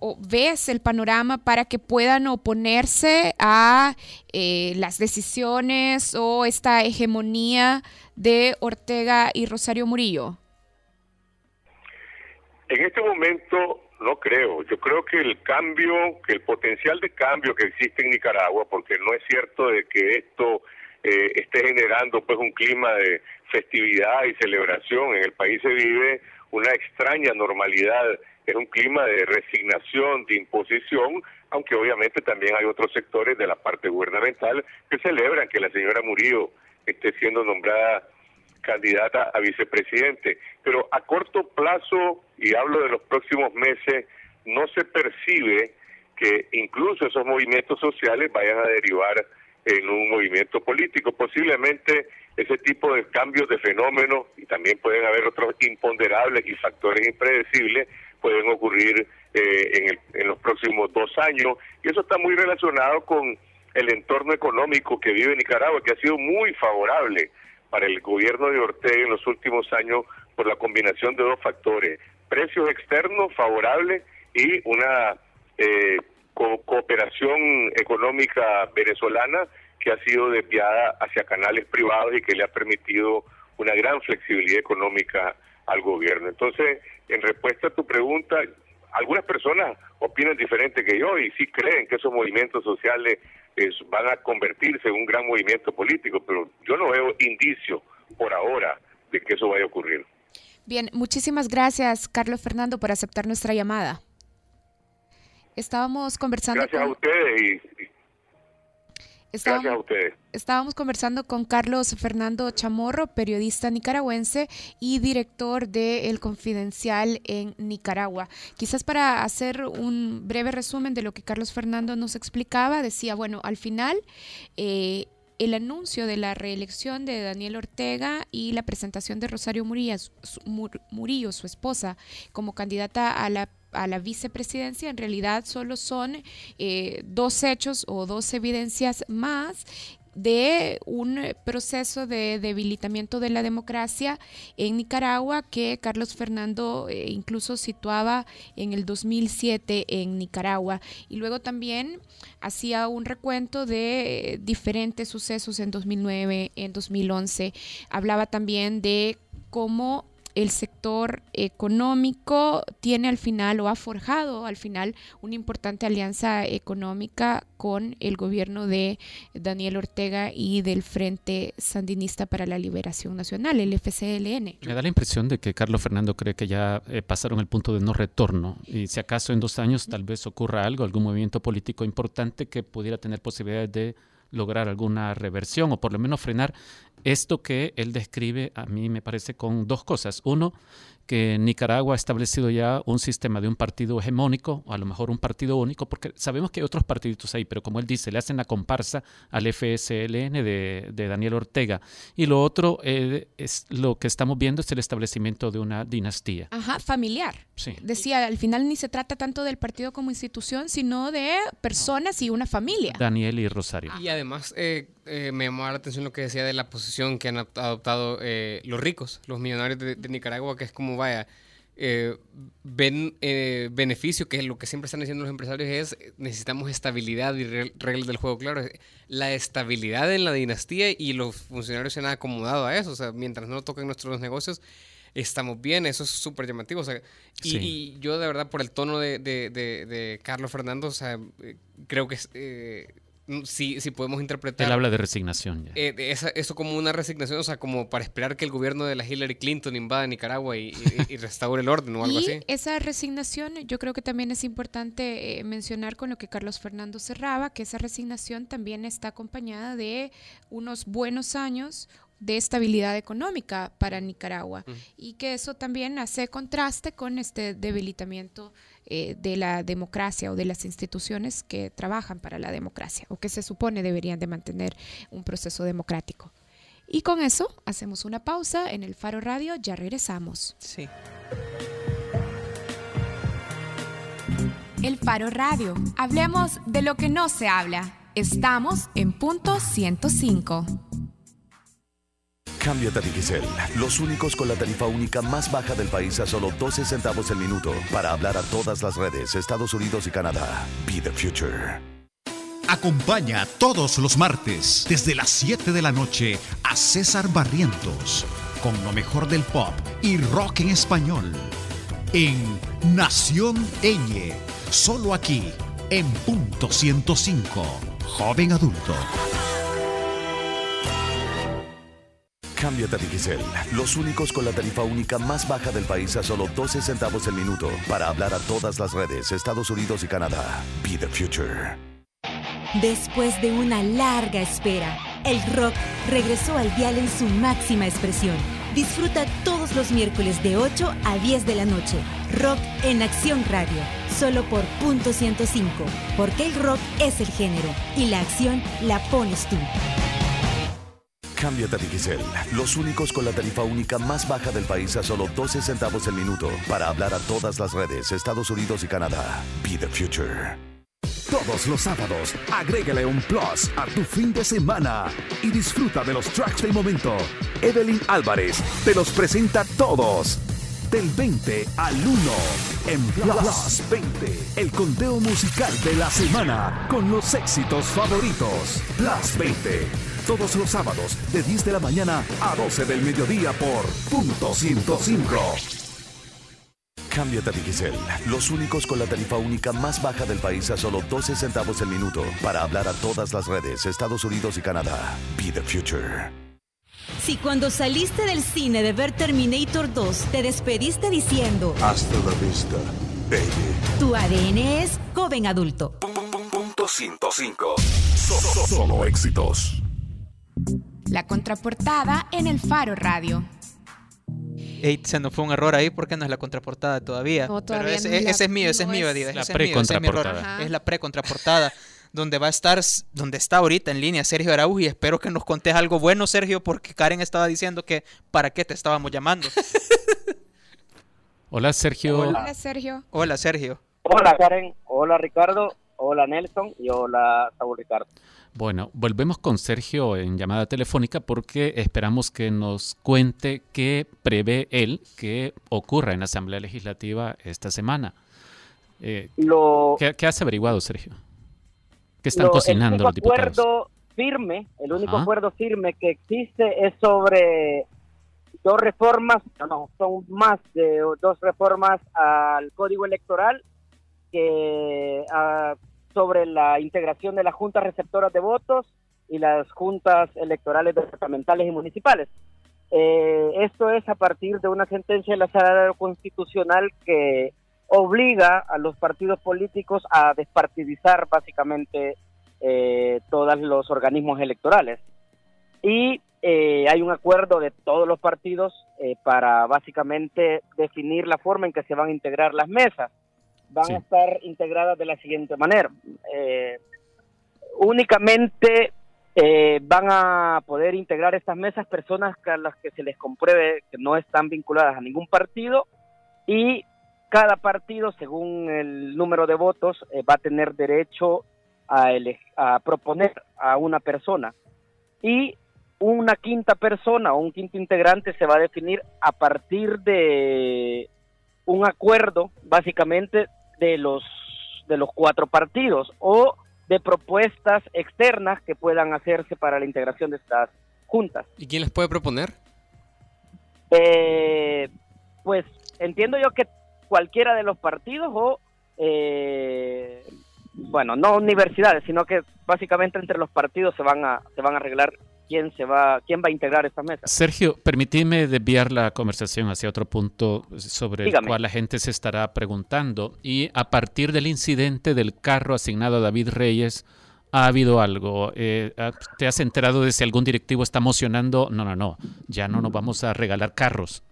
o ves el panorama para que puedan oponerse a eh, las decisiones o esta hegemonía de Ortega y Rosario Murillo?
En este momento no creo. Yo creo que el cambio, que el potencial de cambio que existe en Nicaragua, porque no es cierto de que esto eh, esté generando pues un clima de festividad y celebración. En el país se vive una extraña normalidad. Es un clima de resignación, de imposición, aunque obviamente también hay otros sectores de la parte gubernamental que celebran que la señora Murillo esté siendo nombrada candidata a vicepresidente. Pero a corto plazo, y hablo de los próximos meses, no se percibe que incluso esos movimientos sociales vayan a derivar en un movimiento político. Posiblemente ese tipo de cambios de fenómenos, y también pueden haber otros imponderables y factores impredecibles, pueden ocurrir eh, en, el- en los próximos dos años. Y eso está muy relacionado con el entorno económico que vive Nicaragua, que ha sido muy favorable para el gobierno de Ortega en los últimos años por la combinación de dos factores, precios externos favorables y una eh, co- cooperación económica venezolana que ha sido desviada hacia canales privados y que le ha permitido una gran flexibilidad económica al gobierno. Entonces, en respuesta a tu pregunta, algunas personas opinan diferente que yo y sí creen que esos movimientos sociales eh, van a convertirse en un gran movimiento político, pero yo no veo indicio por ahora de que eso vaya a ocurrir.
Bien, muchísimas gracias, Carlos Fernando, por aceptar nuestra llamada. Estábamos conversando
Gracias a
con,
ustedes y, y
estábamos-
gracias a ustedes.
Estábamos conversando con Carlos Fernando Chamorro, periodista nicaragüense y director de El Confidencial en Nicaragua. Quizás para hacer un breve resumen de lo que Carlos Fernando nos explicaba, decía, bueno, al final eh, el anuncio de la reelección de Daniel Ortega y la presentación de Rosario Murillo, su, Mur- Murillo, su esposa, como candidata a la a la vicepresidencia en realidad solo son eh, dos hechos o dos evidencias más de un proceso de debilitamiento de la democracia en Nicaragua que Carlos Fernando eh, incluso situaba en el 2007 en Nicaragua y luego también hacía un recuento de eh, diferentes sucesos en 2009, en 2011. Hablaba también de cómo el sector económico tiene al final o ha forjado al final una importante alianza económica con el gobierno de Daniel Ortega y del Frente Sandinista para la Liberación Nacional, el FCLN.
Me da la impresión de que Carlos Fernando cree que ya eh, pasaron el punto de no retorno y si acaso en dos años tal vez ocurra algo, algún movimiento político importante que pudiera tener posibilidades de lograr alguna reversión o por lo menos frenar esto que él describe a mí me parece con dos cosas. Uno, que Nicaragua ha establecido ya un sistema de un partido hegemónico, o a lo mejor un partido único, porque sabemos que hay otros partiditos ahí, pero como él dice, le hacen la comparsa al FSLN de, de Daniel Ortega. Y lo otro eh, es lo que estamos viendo es el establecimiento de una dinastía.
Ajá, familiar.
Sí.
Decía, al final ni se trata tanto del partido como institución, sino de personas y una familia.
Daniel y Rosario.
Y además eh, eh, me llamó la atención lo que decía de la posición que han adoptado eh, los ricos, los millonarios de, de Nicaragua, que es como, vaya, eh, ven eh, beneficio, que es lo que siempre están diciendo los empresarios, es eh, necesitamos estabilidad y re- reglas del juego. Claro, la estabilidad en la dinastía y los funcionarios se han acomodado a eso. O sea, mientras no toquen nuestros negocios, estamos bien, eso es súper llamativo. O sea, y,
Sí.
y yo de verdad por el tono de, de- de- de Carlos Fernando, o sea, creo que eh, mm, sí, sí podemos interpretar...
Él habla de resignación ya.
eh, esa- eso como una resignación, o sea, como para esperar que el gobierno de la Hillary Clinton invada Nicaragua y, y- y restaure el orden o algo
y
así.
esa resignación, yo creo que también es importante eh, mencionar con lo que Carlos Fernando cerraba, que esa resignación también está acompañada de unos buenos años de estabilidad económica para Nicaragua y que eso también hace contraste con este debilitamiento eh, de la democracia o de las instituciones que trabajan para la democracia o que se supone deberían de mantener un proceso democrático. Y con eso hacemos una pausa en el Faro Radio, ya regresamos.
Sí.
El Faro Radio. Hablemos de lo que no se habla. Estamos en punto 105.
Cámbiate a Digicel, los únicos con la tarifa única más baja del país a solo 12 centavos el minuto para hablar a todas las redes, Estados Unidos y Canadá. Be the future.
Acompaña todos los martes desde las 7 de la noche a César Barrientos con lo mejor del pop y rock en español en Nación Eñe, solo aquí en punto 105, joven adulto.
Cámbiate a Digicel, los únicos con la tarifa única más baja del país a solo 12 centavos el minuto para hablar a todas las redes, Estados Unidos y Canadá. Be the future.
Después de una larga espera, el rock regresó al dial en su máxima expresión. Disfruta todos los miércoles de 8 a 10 de la noche. Rock en Acción Radio, solo por punto 105. Porque el rock es el género y la acción la pones tú.
Cámbiate a Digicel, los únicos con la tarifa única más baja del país a solo 12 centavos el minuto para hablar a todas las redes, Estados Unidos y Canadá. Be the future.
Todos los sábados, agrégale un plus a tu fin de semana y disfruta de los tracks del momento. Evelyn Álvarez te los presenta todos. Del 20 al 1 en Plus 20, el conteo musical de la semana con los éxitos favoritos. Plus 20, todos los sábados de 10 de la mañana a 12 del mediodía por punto 105.
Cámbiate a Digicel, los únicos con la tarifa única más baja del país a solo 12 centavos el minuto para hablar a todas las redes, Estados Unidos y Canadá. Be the future.
Si cuando saliste del cine de ver Terminator 2 te despediste diciendo
Hasta la vista, baby.
tu ADN es joven adulto.
Punto 105. Solo éxitos.
La contraportada en el Faro Radio.
Ey, se nos fue un error ahí porque no es la contraportada todavía.
No, todavía
Pero ese,
no es la-
ese es mío, ese
no
es mío,
es-
Adidas.
La
ese es es mi error.
precontraportada.
Es la pre-contraportada. donde va a estar, donde está ahorita en línea Sergio Araújo y espero que nos contes algo bueno, Sergio, porque Karen estaba diciendo que para qué te estábamos llamando.
Hola Sergio.
Hola, Sergio.
Hola, Sergio.
Hola Karen, hola Ricardo, hola Nelson y hola Saúl Ricardo.
Bueno, volvemos con Sergio en llamada telefónica porque esperamos que nos cuente qué prevé él que ocurra en la Asamblea Legislativa esta semana. Eh,
Lo,
¿qué, qué has averiguado, Sergio? ¿Qué están
lo-
cocinando
el
los
único
diputados?
acuerdo firme, el único
Ajá.
acuerdo firme que existe es sobre dos reformas, no, no, son más de dos reformas al Código Electoral que ah, sobre la integración de las juntas receptoras de votos y las juntas electorales departamentales y municipales. Eh, esto es a partir de una sentencia de la Sala Constitucional que obliga a los partidos políticos a despartidizar básicamente eh, todos los organismos electorales. Y eh, hay un acuerdo de todos los partidos para básicamente definir la forma en que se van a integrar las mesas. Van a estar integradas de la siguiente manera. Eh, únicamente eh, van a poder integrar estas mesas personas a las que se les compruebe que no están vinculadas a ningún partido y cada partido, según el número de votos, eh, va a tener derecho a, a proponer a una persona. Y una quinta persona o un quinto integrante se va a definir a partir de un acuerdo, básicamente, de los, de los cuatro partidos o de propuestas externas que puedan hacerse para la integración de estas juntas.
¿Y quién les puede proponer?
Eh, pues entiendo yo que cualquiera de los partidos o, eh, bueno, no universidades, sino que básicamente entre los partidos se van a, se van a arreglar quién se va, quién va a integrar esta mesa.
Sergio, permíteme desviar la conversación hacia otro punto sobre
Dígame.
el cual la gente se estará preguntando. Y a partir del incidente del carro asignado a David Reyes, ¿ha habido algo? Eh, ¿Te has enterado de si algún directivo está mocionando? No, no, no, ya no nos vamos a regalar carros.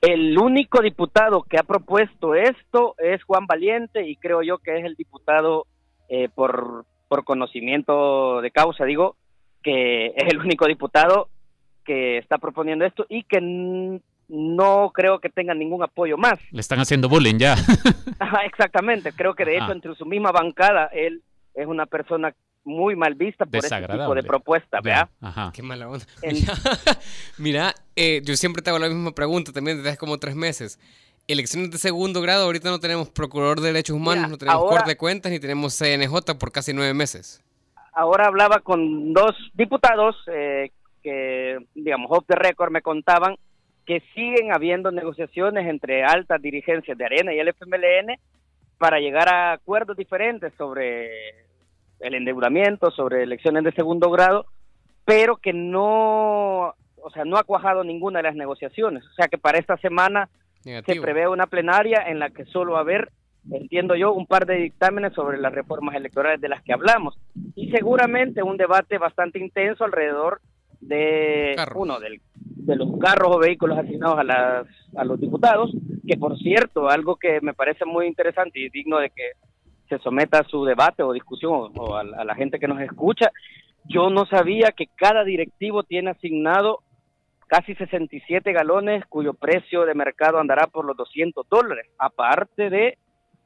El único diputado que ha propuesto esto es Juan Valiente y creo yo que es el diputado eh, por, por conocimiento de causa, digo, que es el único diputado que está proponiendo esto y que no creo que tenga ningún apoyo más.
Le están haciendo bullying ya.
Ajá, exactamente, creo que de hecho entre su misma bancada él es una persona muy mal vista por ese tipo de propuesta, ¿verdad?
Ajá.
Qué mala onda.
El-
Mira, eh, yo siempre te hago la misma pregunta también desde hace como tres meses. Elecciones de segundo grado, ahorita no tenemos Procurador de Derechos Humanos,
Mira,
no tenemos
ahora-
Corte de Cuentas, ni tenemos CNJ por casi nueve meses.
Ahora hablaba con dos diputados eh, que, digamos, off the record me contaban que siguen habiendo negociaciones entre altas dirigencias de Arena y el FMLN para llegar a acuerdos diferentes sobre el endeudamiento, sobre elecciones de segundo grado, pero que no, o sea, no ha cuajado ninguna de las negociaciones. O sea que para esta semana se prevé una plenaria en la que solo va a haber, entiendo yo, un par de dictámenes sobre las reformas electorales de las que hablamos. Y seguramente un debate bastante intenso alrededor de uno del- de los carros o vehículos asignados a las a los diputados, que por cierto, algo que me parece muy interesante y digno de que se someta a su debate o discusión o, o a, a la gente que nos escucha, yo no sabía que cada directivo tiene asignado casi 67 galones cuyo precio de mercado andará por los 200 dólares, aparte de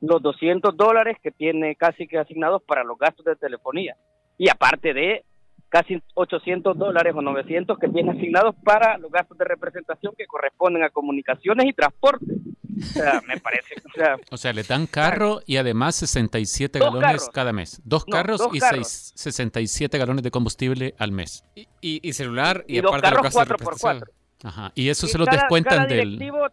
los 200 dólares que tiene casi que asignados para los gastos de telefonía y aparte de casi 800 dólares o 900 que tiene asignados para los gastos de representación que corresponden a comunicaciones y transporte. O sea, me parece, o sea,
O sea, le dan carro y además 67
Dos
galones
carros.
cada mes. Dos
No,
carros
dos
y
carros.
seis- 67 galones de combustible al mes.
Y, y celular y,
Y dos
aparte los
carros
gastos de
cuatro por
representación.
Ajá. Y eso
Y
se lo descuentan
cada
del...
directivo,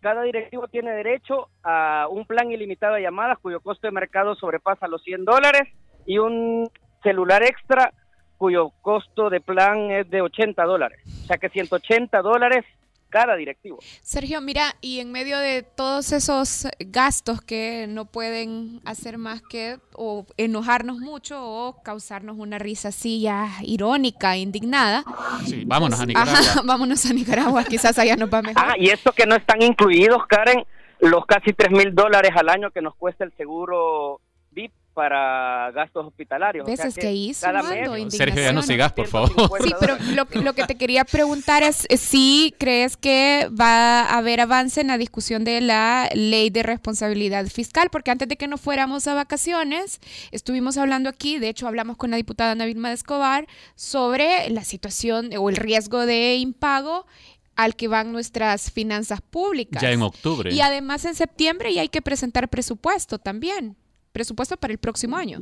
cada directivo tiene derecho a un plan ilimitado de llamadas cuyo costo de mercado sobrepasa los 100 dólares y un celular extra cuyo costo de plan es de 80 dólares. O sea que 180 dólares cada directivo.
Sergio, mira, y en medio de todos esos gastos que no pueden hacer más que o enojarnos mucho o causarnos una risa así ya irónica, indignada.
Sí, vámonos a Nicaragua.
Ajá, vámonos a Nicaragua, quizás allá nos va mejor.
Ah, y esto que no están incluidos, Karen, los casi 3 mil dólares al año que nos cuesta el seguro para gastos hospitalarios. O
¿Ves?
sea
Es que
mes-
Sergio, ya no sigas, por favor.
Sí, pero lo, que- lo que te quería preguntar es eh, si crees que va a haber avance en la discusión de la ley de responsabilidad fiscal, porque antes de que nos fuéramos a vacaciones, estuvimos hablando aquí, de hecho hablamos con la diputada Ana Vilma de Escobar, sobre la situación o el riesgo de impago al que van nuestras finanzas públicas.
Ya en octubre.
Y además en septiembre ya hay que presentar presupuesto también, presupuesto para el próximo año.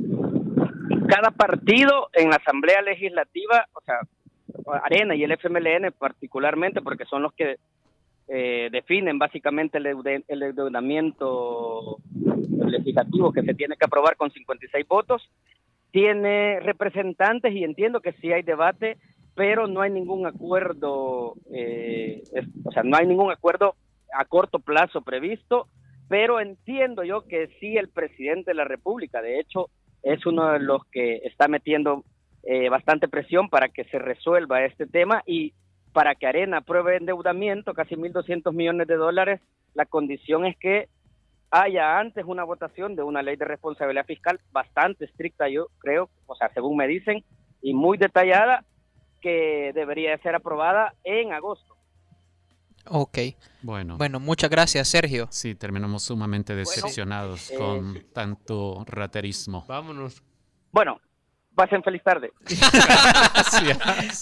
cada partido en la Asamblea Legislativa, o sea, Arena y el FMLN particularmente, porque son los que eh, definen básicamente el, endeudamiento legislativo que se tiene que aprobar con 56 votos, tiene representantes y entiendo que sí hay debate, pero no hay ningún acuerdo, eh, o sea, no hay ningún acuerdo a corto plazo previsto, pero entiendo yo que sí el presidente de la República, de hecho, es uno de los que está metiendo eh, bastante presión para que se resuelva este tema y para que Arena apruebe endeudamiento, casi 1.200 millones de dólares, la condición es que haya antes una votación de una ley de responsabilidad fiscal bastante estricta, yo creo, o sea, según me dicen, y muy detallada, que debería ser aprobada en agosto.
Ok.
Bueno.
Bueno, muchas gracias, Sergio.
Sí, terminamos sumamente decepcionados
eh,
con tanto raterismo.
Vámonos.
Bueno, pasen feliz tarde.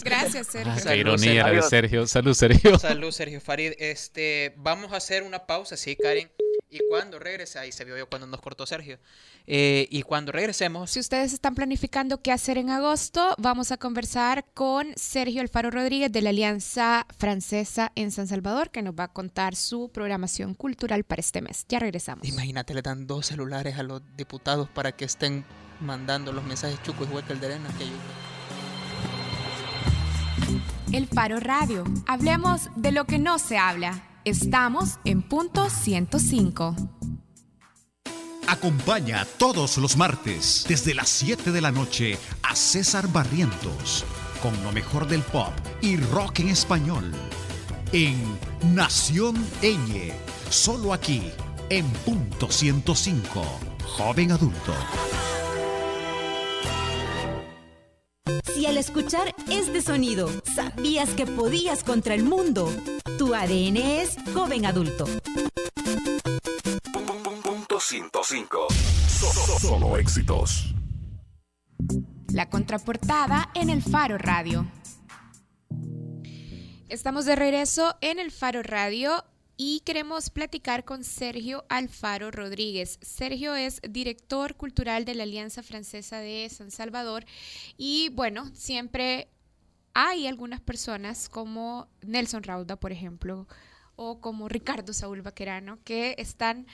Gracias, Sergio.
Ah, qué
Salud,
ironía la de. Sergio. Salud, Sergio.
Salud, Sergio Farid. Este, vamos a hacer una pausa, sí, Karen. Y cuando regrese, ahí se vio yo cuando nos cortó Sergio. Eh, y cuando regresemos,
Si ustedes están planificando qué hacer en agosto, vamos a conversar con Sergio Alfaro Rodríguez de la Alianza Francesa en San Salvador, que nos va a contar su programación cultural para este mes. Ya regresamos.
imagínate, le dan dos celulares a los diputados para que estén mandando los mensajes chucos igual que el de Arena. que yo-
El Faro Radio. Hablemos de lo que no se habla. Estamos en punto 105.
Acompaña todos los martes desde las 7 de la noche a César Barrientos con lo mejor del pop y rock en español en Nación Eñe, solo aquí en punto 105, joven adulto.
Si al escuchar este sonido sabías que podías contra el mundo, tu ADN es joven adulto.
Punto 105. So- so- Solo éxitos.
La contraportada en el Faro Radio. Estamos de regreso en el Faro Radio y queremos platicar con Sergio Alfaro Rodríguez. Sergio es director cultural de la Alianza Francesa de San Salvador y bueno, siempre hay algunas personas como Nelson Rauda, por ejemplo, o como Ricardo Saúl Vaquerano, que están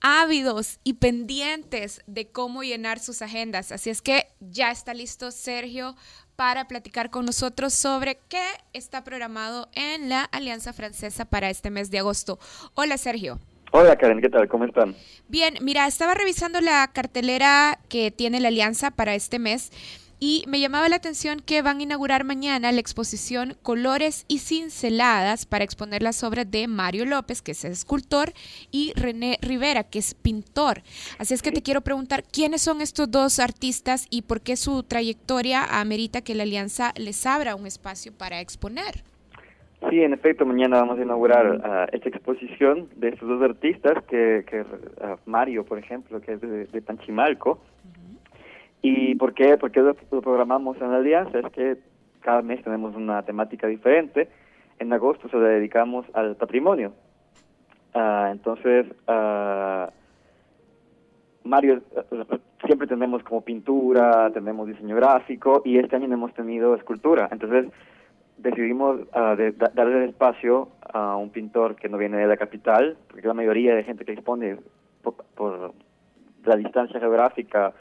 ávidos y pendientes de cómo llenar sus agendas. Así es que ya está listo Sergio para platicar con nosotros sobre qué está programado en la Alianza Francesa para este mes de agosto. Hola Sergio.
Hola Karen, ¿qué tal? ¿Cómo están?
Bien, mira, estaba revisando la cartelera que tiene la Alianza para este mes y me llamaba la atención que van a inaugurar mañana la exposición Colores y Cinceladas para exponer las obras de Mario López, que es escultor, y René Rivera, que es pintor. Así es que te quiero preguntar, ¿quiénes son estos dos artistas y por qué su trayectoria amerita que la Alianza les abra un espacio para exponer?
Sí, en efecto, mañana vamos a inaugurar ah, esta exposición de estos dos artistas, que, que ah, Mario, por ejemplo, que es de, de Panchimalco. ¿Y por qué? Porque lo, programamos en la Alianza, es que cada mes tenemos una temática diferente. En agosto se la dedicamos al patrimonio. Ah, entonces, ah, Mario, siempre tenemos como pintura, tenemos diseño gráfico y este año no hemos tenido escultura. Entonces decidimos ah, de- da- darle el espacio a un pintor que no viene de la capital, porque la mayoría de gente que por, por la distancia geográfica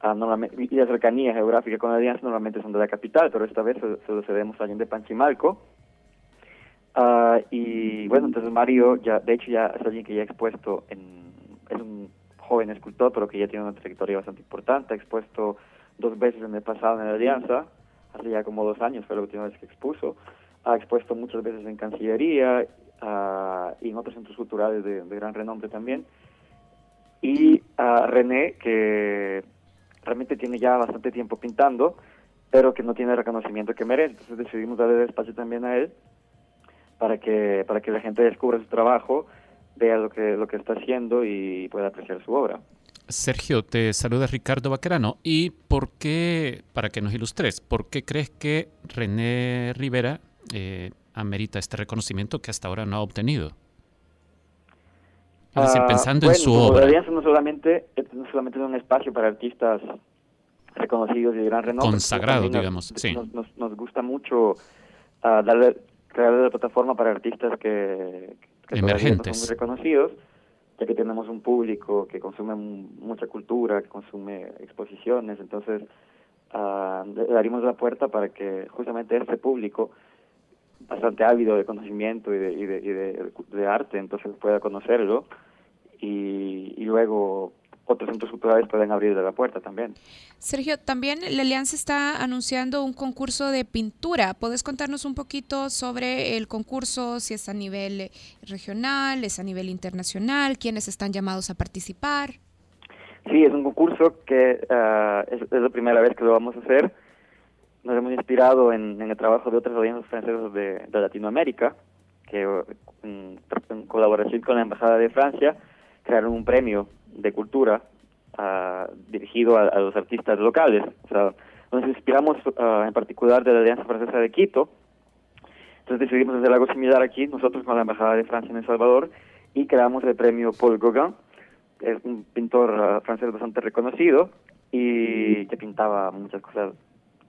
ah, normalmente, y la cercanía geográfica con la alianza normalmente son de la capital, pero esta vez se, se lo cedemos a alguien de Panchimalco. Ah, y bueno, entonces Mario, ya de hecho ya es alguien que ya ha expuesto, en, es un joven escultor, pero que ya tiene una trayectoria bastante importante, ha expuesto dos veces en el pasado en la Alianza, hace ya como dos años fue la última vez que expuso, ha expuesto muchas veces en Cancillería ah, y en otros centros culturales de, de gran renombre también. Y a René, que realmente tiene ya bastante tiempo pintando, pero que no tiene el reconocimiento que merece. Entonces decidimos darle espacio también a él para que para que la gente descubra su trabajo, vea lo que lo que está haciendo y pueda apreciar su obra.
Sergio, te saluda Ricardo Vaquerano. ¿Y por qué, para que nos ilustres, por qué crees que René Rivera eh, amerita este reconocimiento que hasta ahora no ha obtenido? Es decir,
Ah,
pensando
bueno,
en su
como
obra.
Alianza no solamente, no solamente es un espacio para artistas reconocidos y de gran renombre.
Consagrado,
también nos-
digamos, sí.
Nos, nos, nos gusta mucho ah, darle, crearle la plataforma para artistas que, que todavía no
Emergentes.
son muy reconocidos, ya que tenemos un público que consume mucha cultura, que consume exposiciones, entonces le abrimos la puerta para que justamente este público bastante ávido de conocimiento y de, y de, y de, de arte, entonces pueda conocerlo y, y luego otros centros culturales pueden abrir la puerta también.
Sergio, también la Alianza está anunciando un concurso de pintura. ¿Puedes contarnos un poquito sobre el concurso, si es a nivel eh, regional, es a nivel internacional, quiénes están llamados a participar?
Sí, es un concurso que ah, es, es la primera vez que lo vamos a hacer. Nos hemos inspirado en, en el trabajo de otras alianzas francesas de, de Latinoamérica, que en, en colaboración con la Embajada de Francia crearon un premio de cultura ah, dirigido a, a los artistas locales. O sea, nos inspiramos ah, en particular de la Alianza Francesa de Quito. Entonces decidimos hacer algo similar aquí, nosotros con la Embajada de Francia en El Salvador, y creamos el premio Paul Gauguin, que es un pintor ah, francés bastante reconocido y que pintaba muchas cosas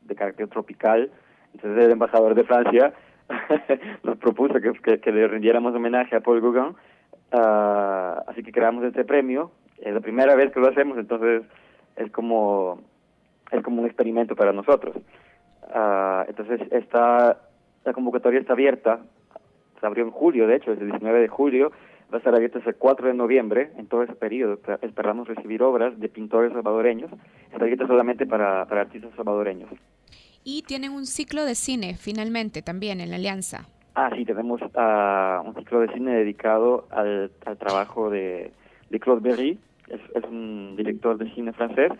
de carácter tropical. Entonces el embajador de Francia nos propuso que, que- que le rindiéramos homenaje a Paul Gauguin, Ah, así que creamos este premio. Es la primera vez que lo hacemos, entonces es como es como un experimento para nosotros. Ah, entonces está la convocatoria está abierta, se abrió en julio, de hecho, es el 19 de julio, va a estar abierta hasta el 4 de noviembre, en todo ese periodo Espe- esperamos recibir obras de pintores salvadoreños, está abierta solamente para, para artistas salvadoreños.
Y tienen un ciclo de cine, finalmente, también en la Alianza.
Ah, sí, tenemos ah, un ciclo de cine dedicado al, al trabajo de, de Claude Berry, es, un director de cine francés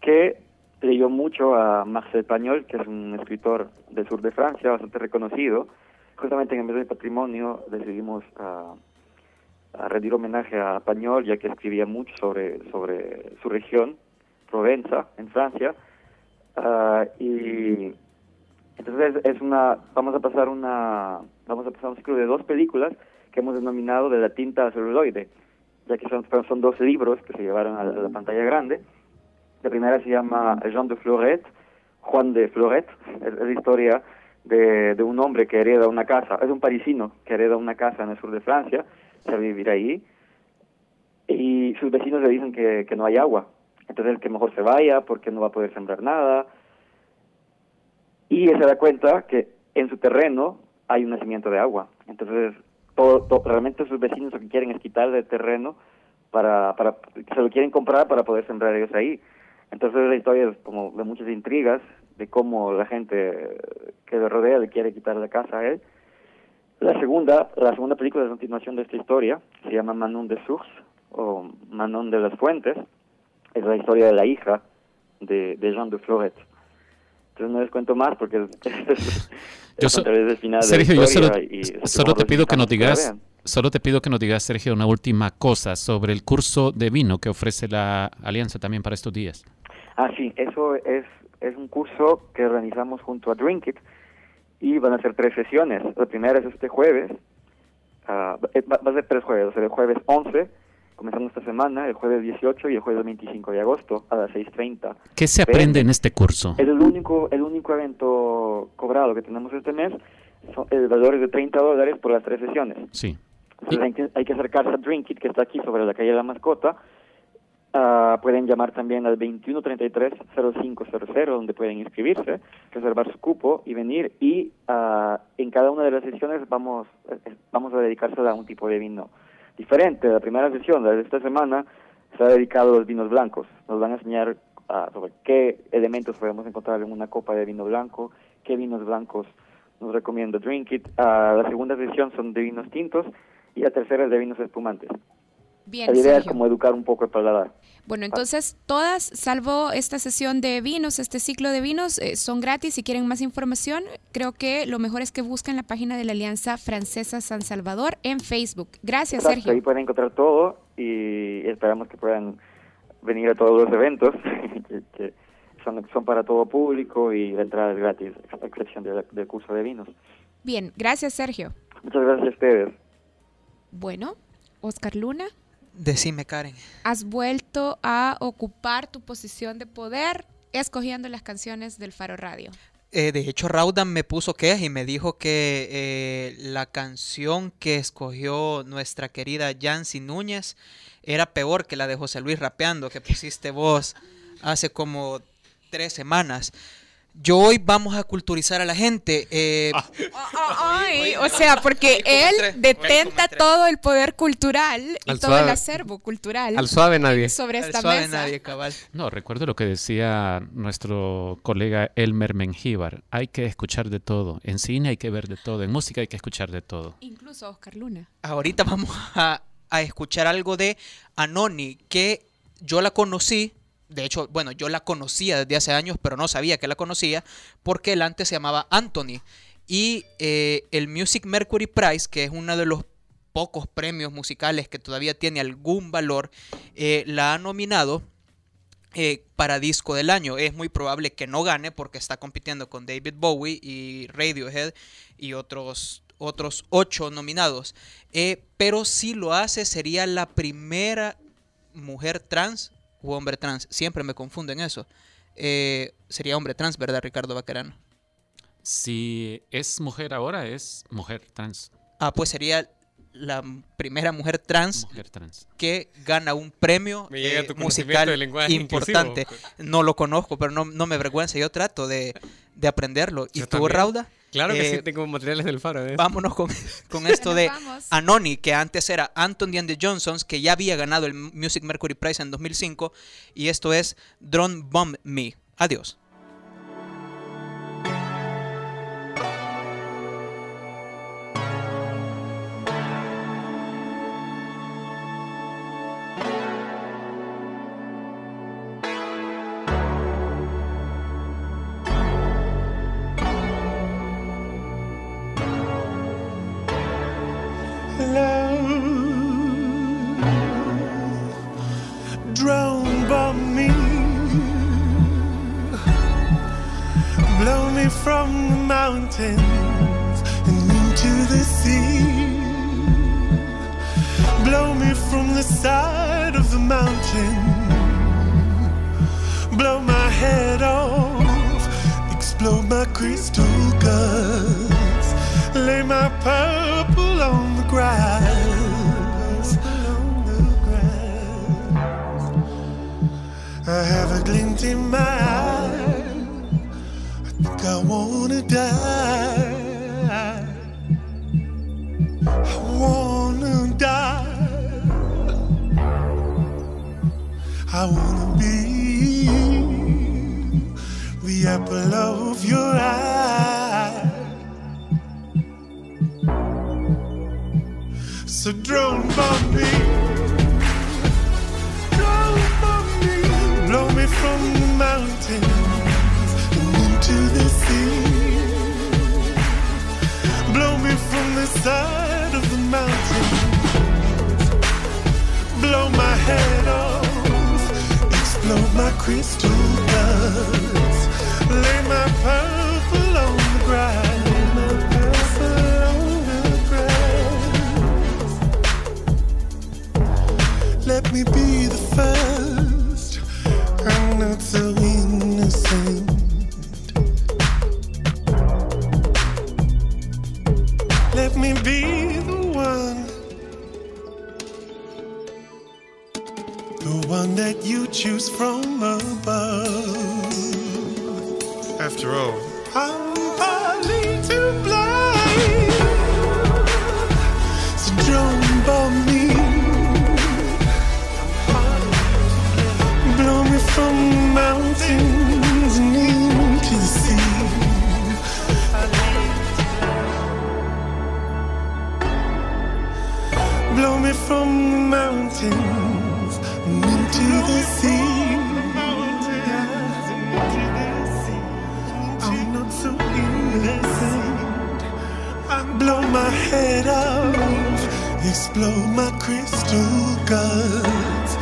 que leyó mucho a Marcel Pagnol, que es un escritor del sur de Francia, bastante reconocido. Justamente en el mes del patrimonio decidimos ah, a rendir homenaje a Pagnol, ya que escribía mucho sobre, sobre su región, Provenza, en Francia. Ah, y entonces es una, vamos a pasar una, vamos a pasar un ciclo de dos películas que hemos denominado de la tinta a celuloide, ya que son, son dos libros que se llevaron a la, pantalla grande. La primera se llama Jean de Floret, Juan de Floret, es, es la historia de, de un hombre que hereda una casa, es un parisino que hereda una casa en el sur de Francia, se vivir ahí, y sus vecinos le dicen que, que no hay agua, entonces que mejor se vaya porque no va a poder sembrar nada, y se da cuenta que en su terreno hay un nacimiento de agua. Entonces, realmente sus vecinos lo que quieren es quitarle el terreno para, para, se lo quieren comprar para poder sembrar ellos ahí. Entonces la historia es como de muchas intrigas, de cómo la gente que le rodea le quiere quitar la casa a él. La segunda, la segunda película la continuación de esta historia, se llama Manon de Source, o Manon de las Fuentes, es la historia de la hija de, de Jean de Floret. Entonces no les cuento más porque es,
Yo so-
a través del final de la
Sergio, yo solo,
y
solo te pido que nos digas, solo te pido que nos digas, Sergio, una última cosa sobre el curso de vino que ofrece la Alianza también para estos días.
Ah, sí, eso es, es un curso que organizamos junto a Drink It y van a ser tres sesiones. La primera es este jueves, va, va a ser tres jueves, o sea, el jueves 11, comenzando esta semana, el jueves 18 y el jueves 25 de agosto a las 6.30.
¿Qué se aprende en este curso?
Es el único, el único evento cobrado que tenemos este mes. Son, el valor es de 30 dólares por las tres sesiones.
Sí.
Entonces hay que, hay que acercarse a Drink It, que está aquí sobre la calle de la Mascota. Ah, pueden llamar también al 2133-0500, donde pueden inscribirse, reservar su cupo y venir. Y ah, en cada una de las sesiones vamos, eh, vamos a dedicársela a un tipo de vino diferente. La primera sesión, de esta semana, se ha dedicado a los vinos blancos. Nos van a enseñar ah, sobre qué elementos podemos encontrar en una copa de vino blanco, qué vinos blancos nos recomienda Drink It. Ah, la segunda sesión son de vinos tintos y la tercera es de vinos espumantes.
Bien,
la idea es como educar un poco el paladar.
Bueno, entonces todas, salvo esta sesión de vinos, este ciclo de vinos, eh, son gratis. Si quieren más información, creo que lo mejor es que busquen la página de la Alianza Francesa San Salvador en Facebook. Gracias,
Exacto,
Sergio.
Ahí pueden encontrar todo y esperamos que puedan venir a todos los eventos que, que son, son para todo público y la entrada es gratis, a excepción del, del curso de vinos.
Bien, gracias, Sergio.
Muchas gracias a ustedes.
Bueno, Oscar Luna,
Decime, Karen.
has vuelto a ocupar tu posición de poder escogiendo las canciones del Faro Radio.
Eh, de hecho, Raudan me puso quejas y me dijo que eh, la canción que escogió nuestra querida Yancy Núñez era peor que la de José Luis rapeando que pusiste vos hace como tres semanas. Yo hoy vamos a culturizar a la gente. eh,
Ay, o sea, porque él detenta todo el poder cultural y
Al
todo el acervo cultural.
Al suave nadie.
Sobre
Al
esta
suave
mesa.
nadie, cabal.
No, recuerdo lo que decía nuestro colega Elmer Mengíbar. Hay que escuchar de todo. En cine hay que ver de todo. En música hay que escuchar de todo.
Incluso Oscar Luna.
Ahorita vamos a, a escuchar algo de Anoni, que yo la conocí. De hecho, bueno, yo la conocía desde hace años, pero no sabía que la conocía, porque él antes se llamaba Anthony. Y eh, el Music Mercury Prize, que es uno de los pocos premios musicales que todavía tiene algún valor, eh, la ha nominado eh, para disco del año. Es muy probable que no gane porque está compitiendo con David Bowie y Radiohead y otros, otros ocho nominados. Pero si lo hace sería la primera mujer trans u hombre trans. Siempre me confundo en eso. Eh, sería hombre trans, ¿verdad, Ricardo Baquerano?
Si es mujer ahora, es mujer trans.
Ah, pues sería la primera mujer trans,
Mujer trans.
que gana un premio
Me llega
eh, musical importante.
inclusivo.
No lo conozco, pero no, no me avergüenza. Yo trato de, de aprenderlo. ¿Y tú,
también.
Rauda?
Claro que
Eh,
sí, tengo materiales del faro. ¿eh?
Vámonos con, con esto de. Anoni, que antes era Anthony and the Johnsons, que ya había ganado el Music Mercury Prize en 2005. Y esto es Drone Bomb Me. Adiós.
The one that you choose from above. After all, I'm partly to blame. So don't bomb me. My head off, explode my crystal guts.